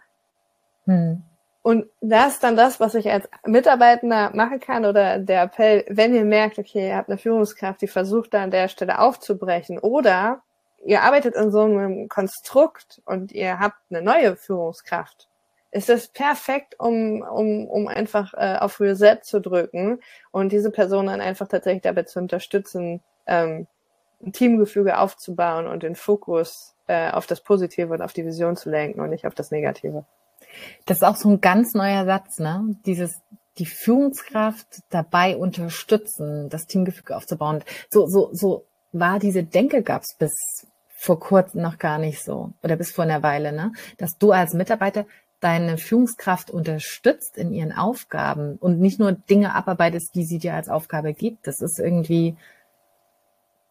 Hm. Und das ist dann das, was ich als Mitarbeitender machen kann oder der Appell, wenn ihr merkt, okay, ihr habt eine Führungskraft, die versucht da an der Stelle aufzubrechen oder ihr arbeitet in so einem Konstrukt und ihr habt eine neue Führungskraft ist das perfekt, um, um, um einfach äh, auf Reset zu drücken und diese Person dann einfach tatsächlich dabei zu unterstützen, ähm, ein Teamgefüge aufzubauen und den Fokus äh, auf das Positive und auf die Vision zu lenken und nicht auf das Negative. Das ist auch so ein ganz neuer Satz, ne? Dieses die Führungskraft dabei unterstützen, das Teamgefüge aufzubauen. So, so, so war diese Denke gab's bis vor kurzem noch gar nicht so oder bis vor einer Weile, ne? Dass du als Mitarbeiter deine Führungskraft unterstützt in ihren Aufgaben und nicht nur Dinge abarbeitest, die sie dir als Aufgabe gibt. Das ist irgendwie,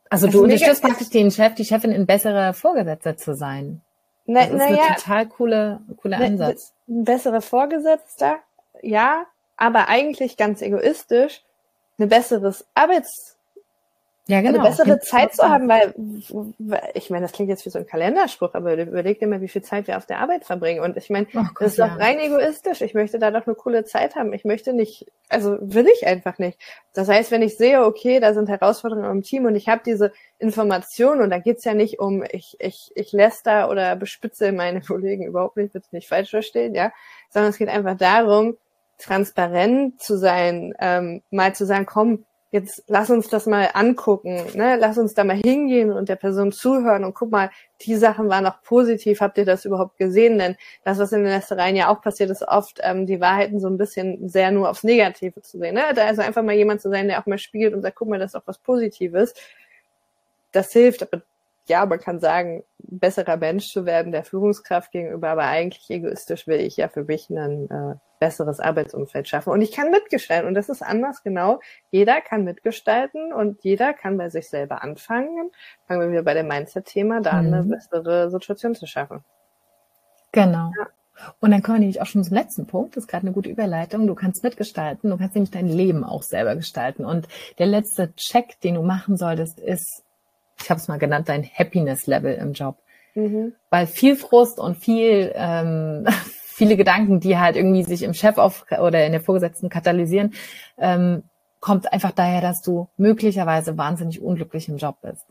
also das du unterstützt praktisch den Chef, die Chefin in besserer Vorgesetzter zu sein. Na, das ist na ein ja, total coole, cooler Ansatz. Ein besserer Vorgesetzter, ja, aber eigentlich ganz egoistisch, ein besseres Arbeits Ja, genau. Eine bessere Zeit zu haben, weil, ich meine, das klingt jetzt wie so ein Kalenderspruch, aber überleg dir mal, wie viel Zeit wir auf der Arbeit verbringen. Und ich meine, oh Gott, das ist doch rein egoistisch. Ich möchte da doch eine coole Zeit haben. Ich möchte nicht, also will ich einfach nicht. Das heißt, wenn ich sehe, okay, da sind Herausforderungen im Team und ich habe diese Information und da geht's ja nicht um, ich, ich, ich läster oder bespitze meine Kollegen überhaupt nicht, bitte nicht falsch verstehen, ja, sondern es geht einfach darum, transparent zu sein, ähm, mal zu sagen, komm, jetzt lass uns das mal angucken, ne? lass uns da mal hingehen und der Person zuhören und guck mal, die Sachen waren auch positiv, habt ihr das überhaupt gesehen? Denn das, was in den Lästereien ja auch passiert, ist oft ähm, die Wahrheiten so ein bisschen sehr nur aufs Negative zu sehen. Ne? Da also einfach mal jemand zu sein, der auch mal spiegelt und sagt, guck mal, das ist auch was Positives. Das hilft, aber ja, man kann sagen, besserer Mensch zu werden der Führungskraft gegenüber, aber eigentlich egoistisch will ich ja für mich ein äh, besseres Arbeitsumfeld schaffen. Und ich kann mitgestalten. Und das ist anders, genau. Jeder kann mitgestalten und jeder kann bei sich selber anfangen. Fangen wir wieder bei dem Mindset-Thema, da mhm. eine bessere Situation zu schaffen. Genau. Ja. Und dann kommen wir nämlich auch schon zum letzten Punkt. Das ist gerade eine gute Überleitung. Du kannst mitgestalten. Du kannst nämlich dein Leben auch selber gestalten. Und der letzte Check, den du machen solltest, ist, ich habe es mal genannt, dein Happiness-Level im Job. Mhm. Weil viel Frust und viel, ähm, viele Gedanken, die halt irgendwie sich im Chef auf oder in der Vorgesetzten katalysieren, ähm, kommt einfach daher, dass du möglicherweise wahnsinnig unglücklich im Job bist.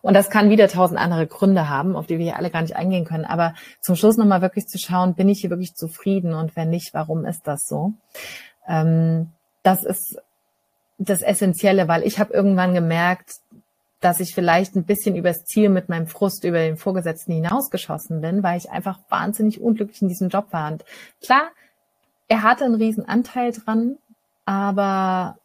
Und das kann wieder tausend andere Gründe haben, auf die wir hier alle gar nicht eingehen können. Aber zum Schluss nochmal wirklich zu schauen, bin ich hier wirklich zufrieden und wenn nicht, warum ist das so? Ähm, das ist das Essentielle, weil ich habe irgendwann gemerkt, dass ich vielleicht ein bisschen übers Ziel mit meinem Frust über den Vorgesetzten hinausgeschossen bin, weil ich einfach wahnsinnig unglücklich in diesem Job war. Und klar, er hatte einen riesen Anteil dran, aber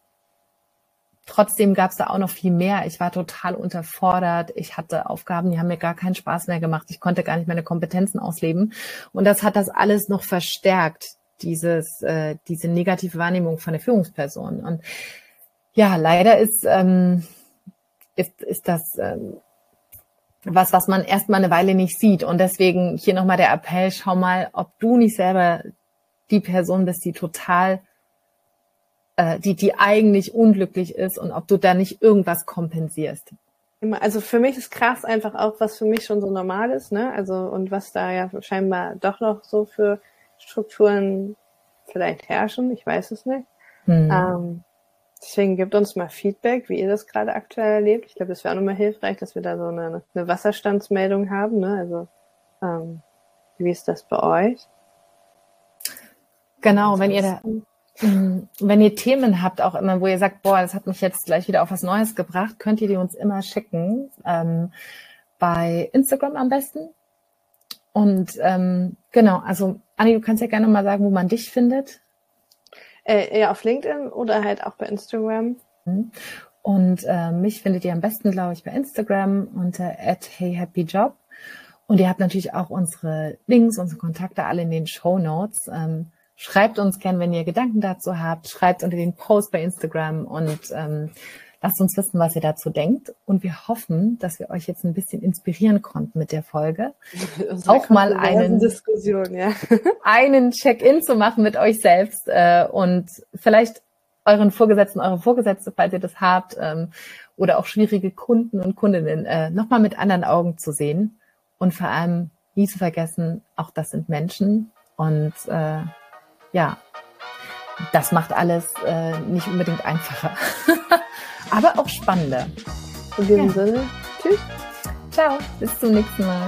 trotzdem gab es da auch noch viel mehr. Ich war total unterfordert. Ich hatte Aufgaben, die haben mir gar keinen Spaß mehr gemacht. Ich konnte gar nicht meine Kompetenzen ausleben. Und das hat das alles noch verstärkt, dieses, äh, diese negative Wahrnehmung von der Führungsperson. Und ja, leider ist ähm, ist, ist das ähm, was, was man erstmal eine Weile nicht sieht. Und deswegen hier nochmal der Appell, schau mal, ob du nicht selber die Person bist, die total, äh, die, die eigentlich unglücklich ist und ob du da nicht irgendwas kompensierst. Also für mich ist krass einfach auch, was für mich schon so normal ist, ne? Also und was da ja scheinbar doch noch so für Strukturen vielleicht herrschen, ich weiß es nicht. Hm. Ähm, Deswegen gebt uns mal Feedback, wie ihr das gerade aktuell erlebt. Ich glaube, das wäre auch nochmal hilfreich, dass wir da so eine, eine Wasserstandsmeldung haben. Ne? Also ähm, wie ist das bei euch? Genau, wenn ihr da, mm, wenn ihr Themen habt, auch immer, wo ihr sagt, boah, das hat mich jetzt gleich wieder auf was Neues gebracht, könnt ihr die uns immer schicken. Ähm, bei Instagram am besten. Und ähm, genau, also Anni, du kannst ja gerne mal sagen, wo man dich findet. Äh, eher auf LinkedIn oder halt auch bei Instagram. Mhm. Und äh, mich findet ihr am besten, glaube ich, bei Instagram unter @heyhappyjob. Und ihr habt natürlich auch unsere Links, unsere Kontakte alle in den Show Notes. Ähm, schreibt uns gern, wenn ihr Gedanken dazu habt. Schreibt unter den Post bei Instagram und ähm, Lasst uns wissen, was ihr dazu denkt. Und wir hoffen, dass wir euch jetzt ein bisschen inspirieren konnten mit der Folge. Auch mal einen, Diskussion, ja. einen Check-in zu machen mit euch selbst äh, und vielleicht euren Vorgesetzten, eure Vorgesetzte, falls ihr das habt, ähm, oder auch schwierige Kunden und Kundinnen äh, nochmal mit anderen Augen zu sehen. Und vor allem nie zu vergessen, auch das sind Menschen. Und äh, ja, das macht alles äh, nicht unbedingt einfacher. aber auch spannender. In diesem ja. Sinne, tschüss. Ciao, bis zum nächsten Mal.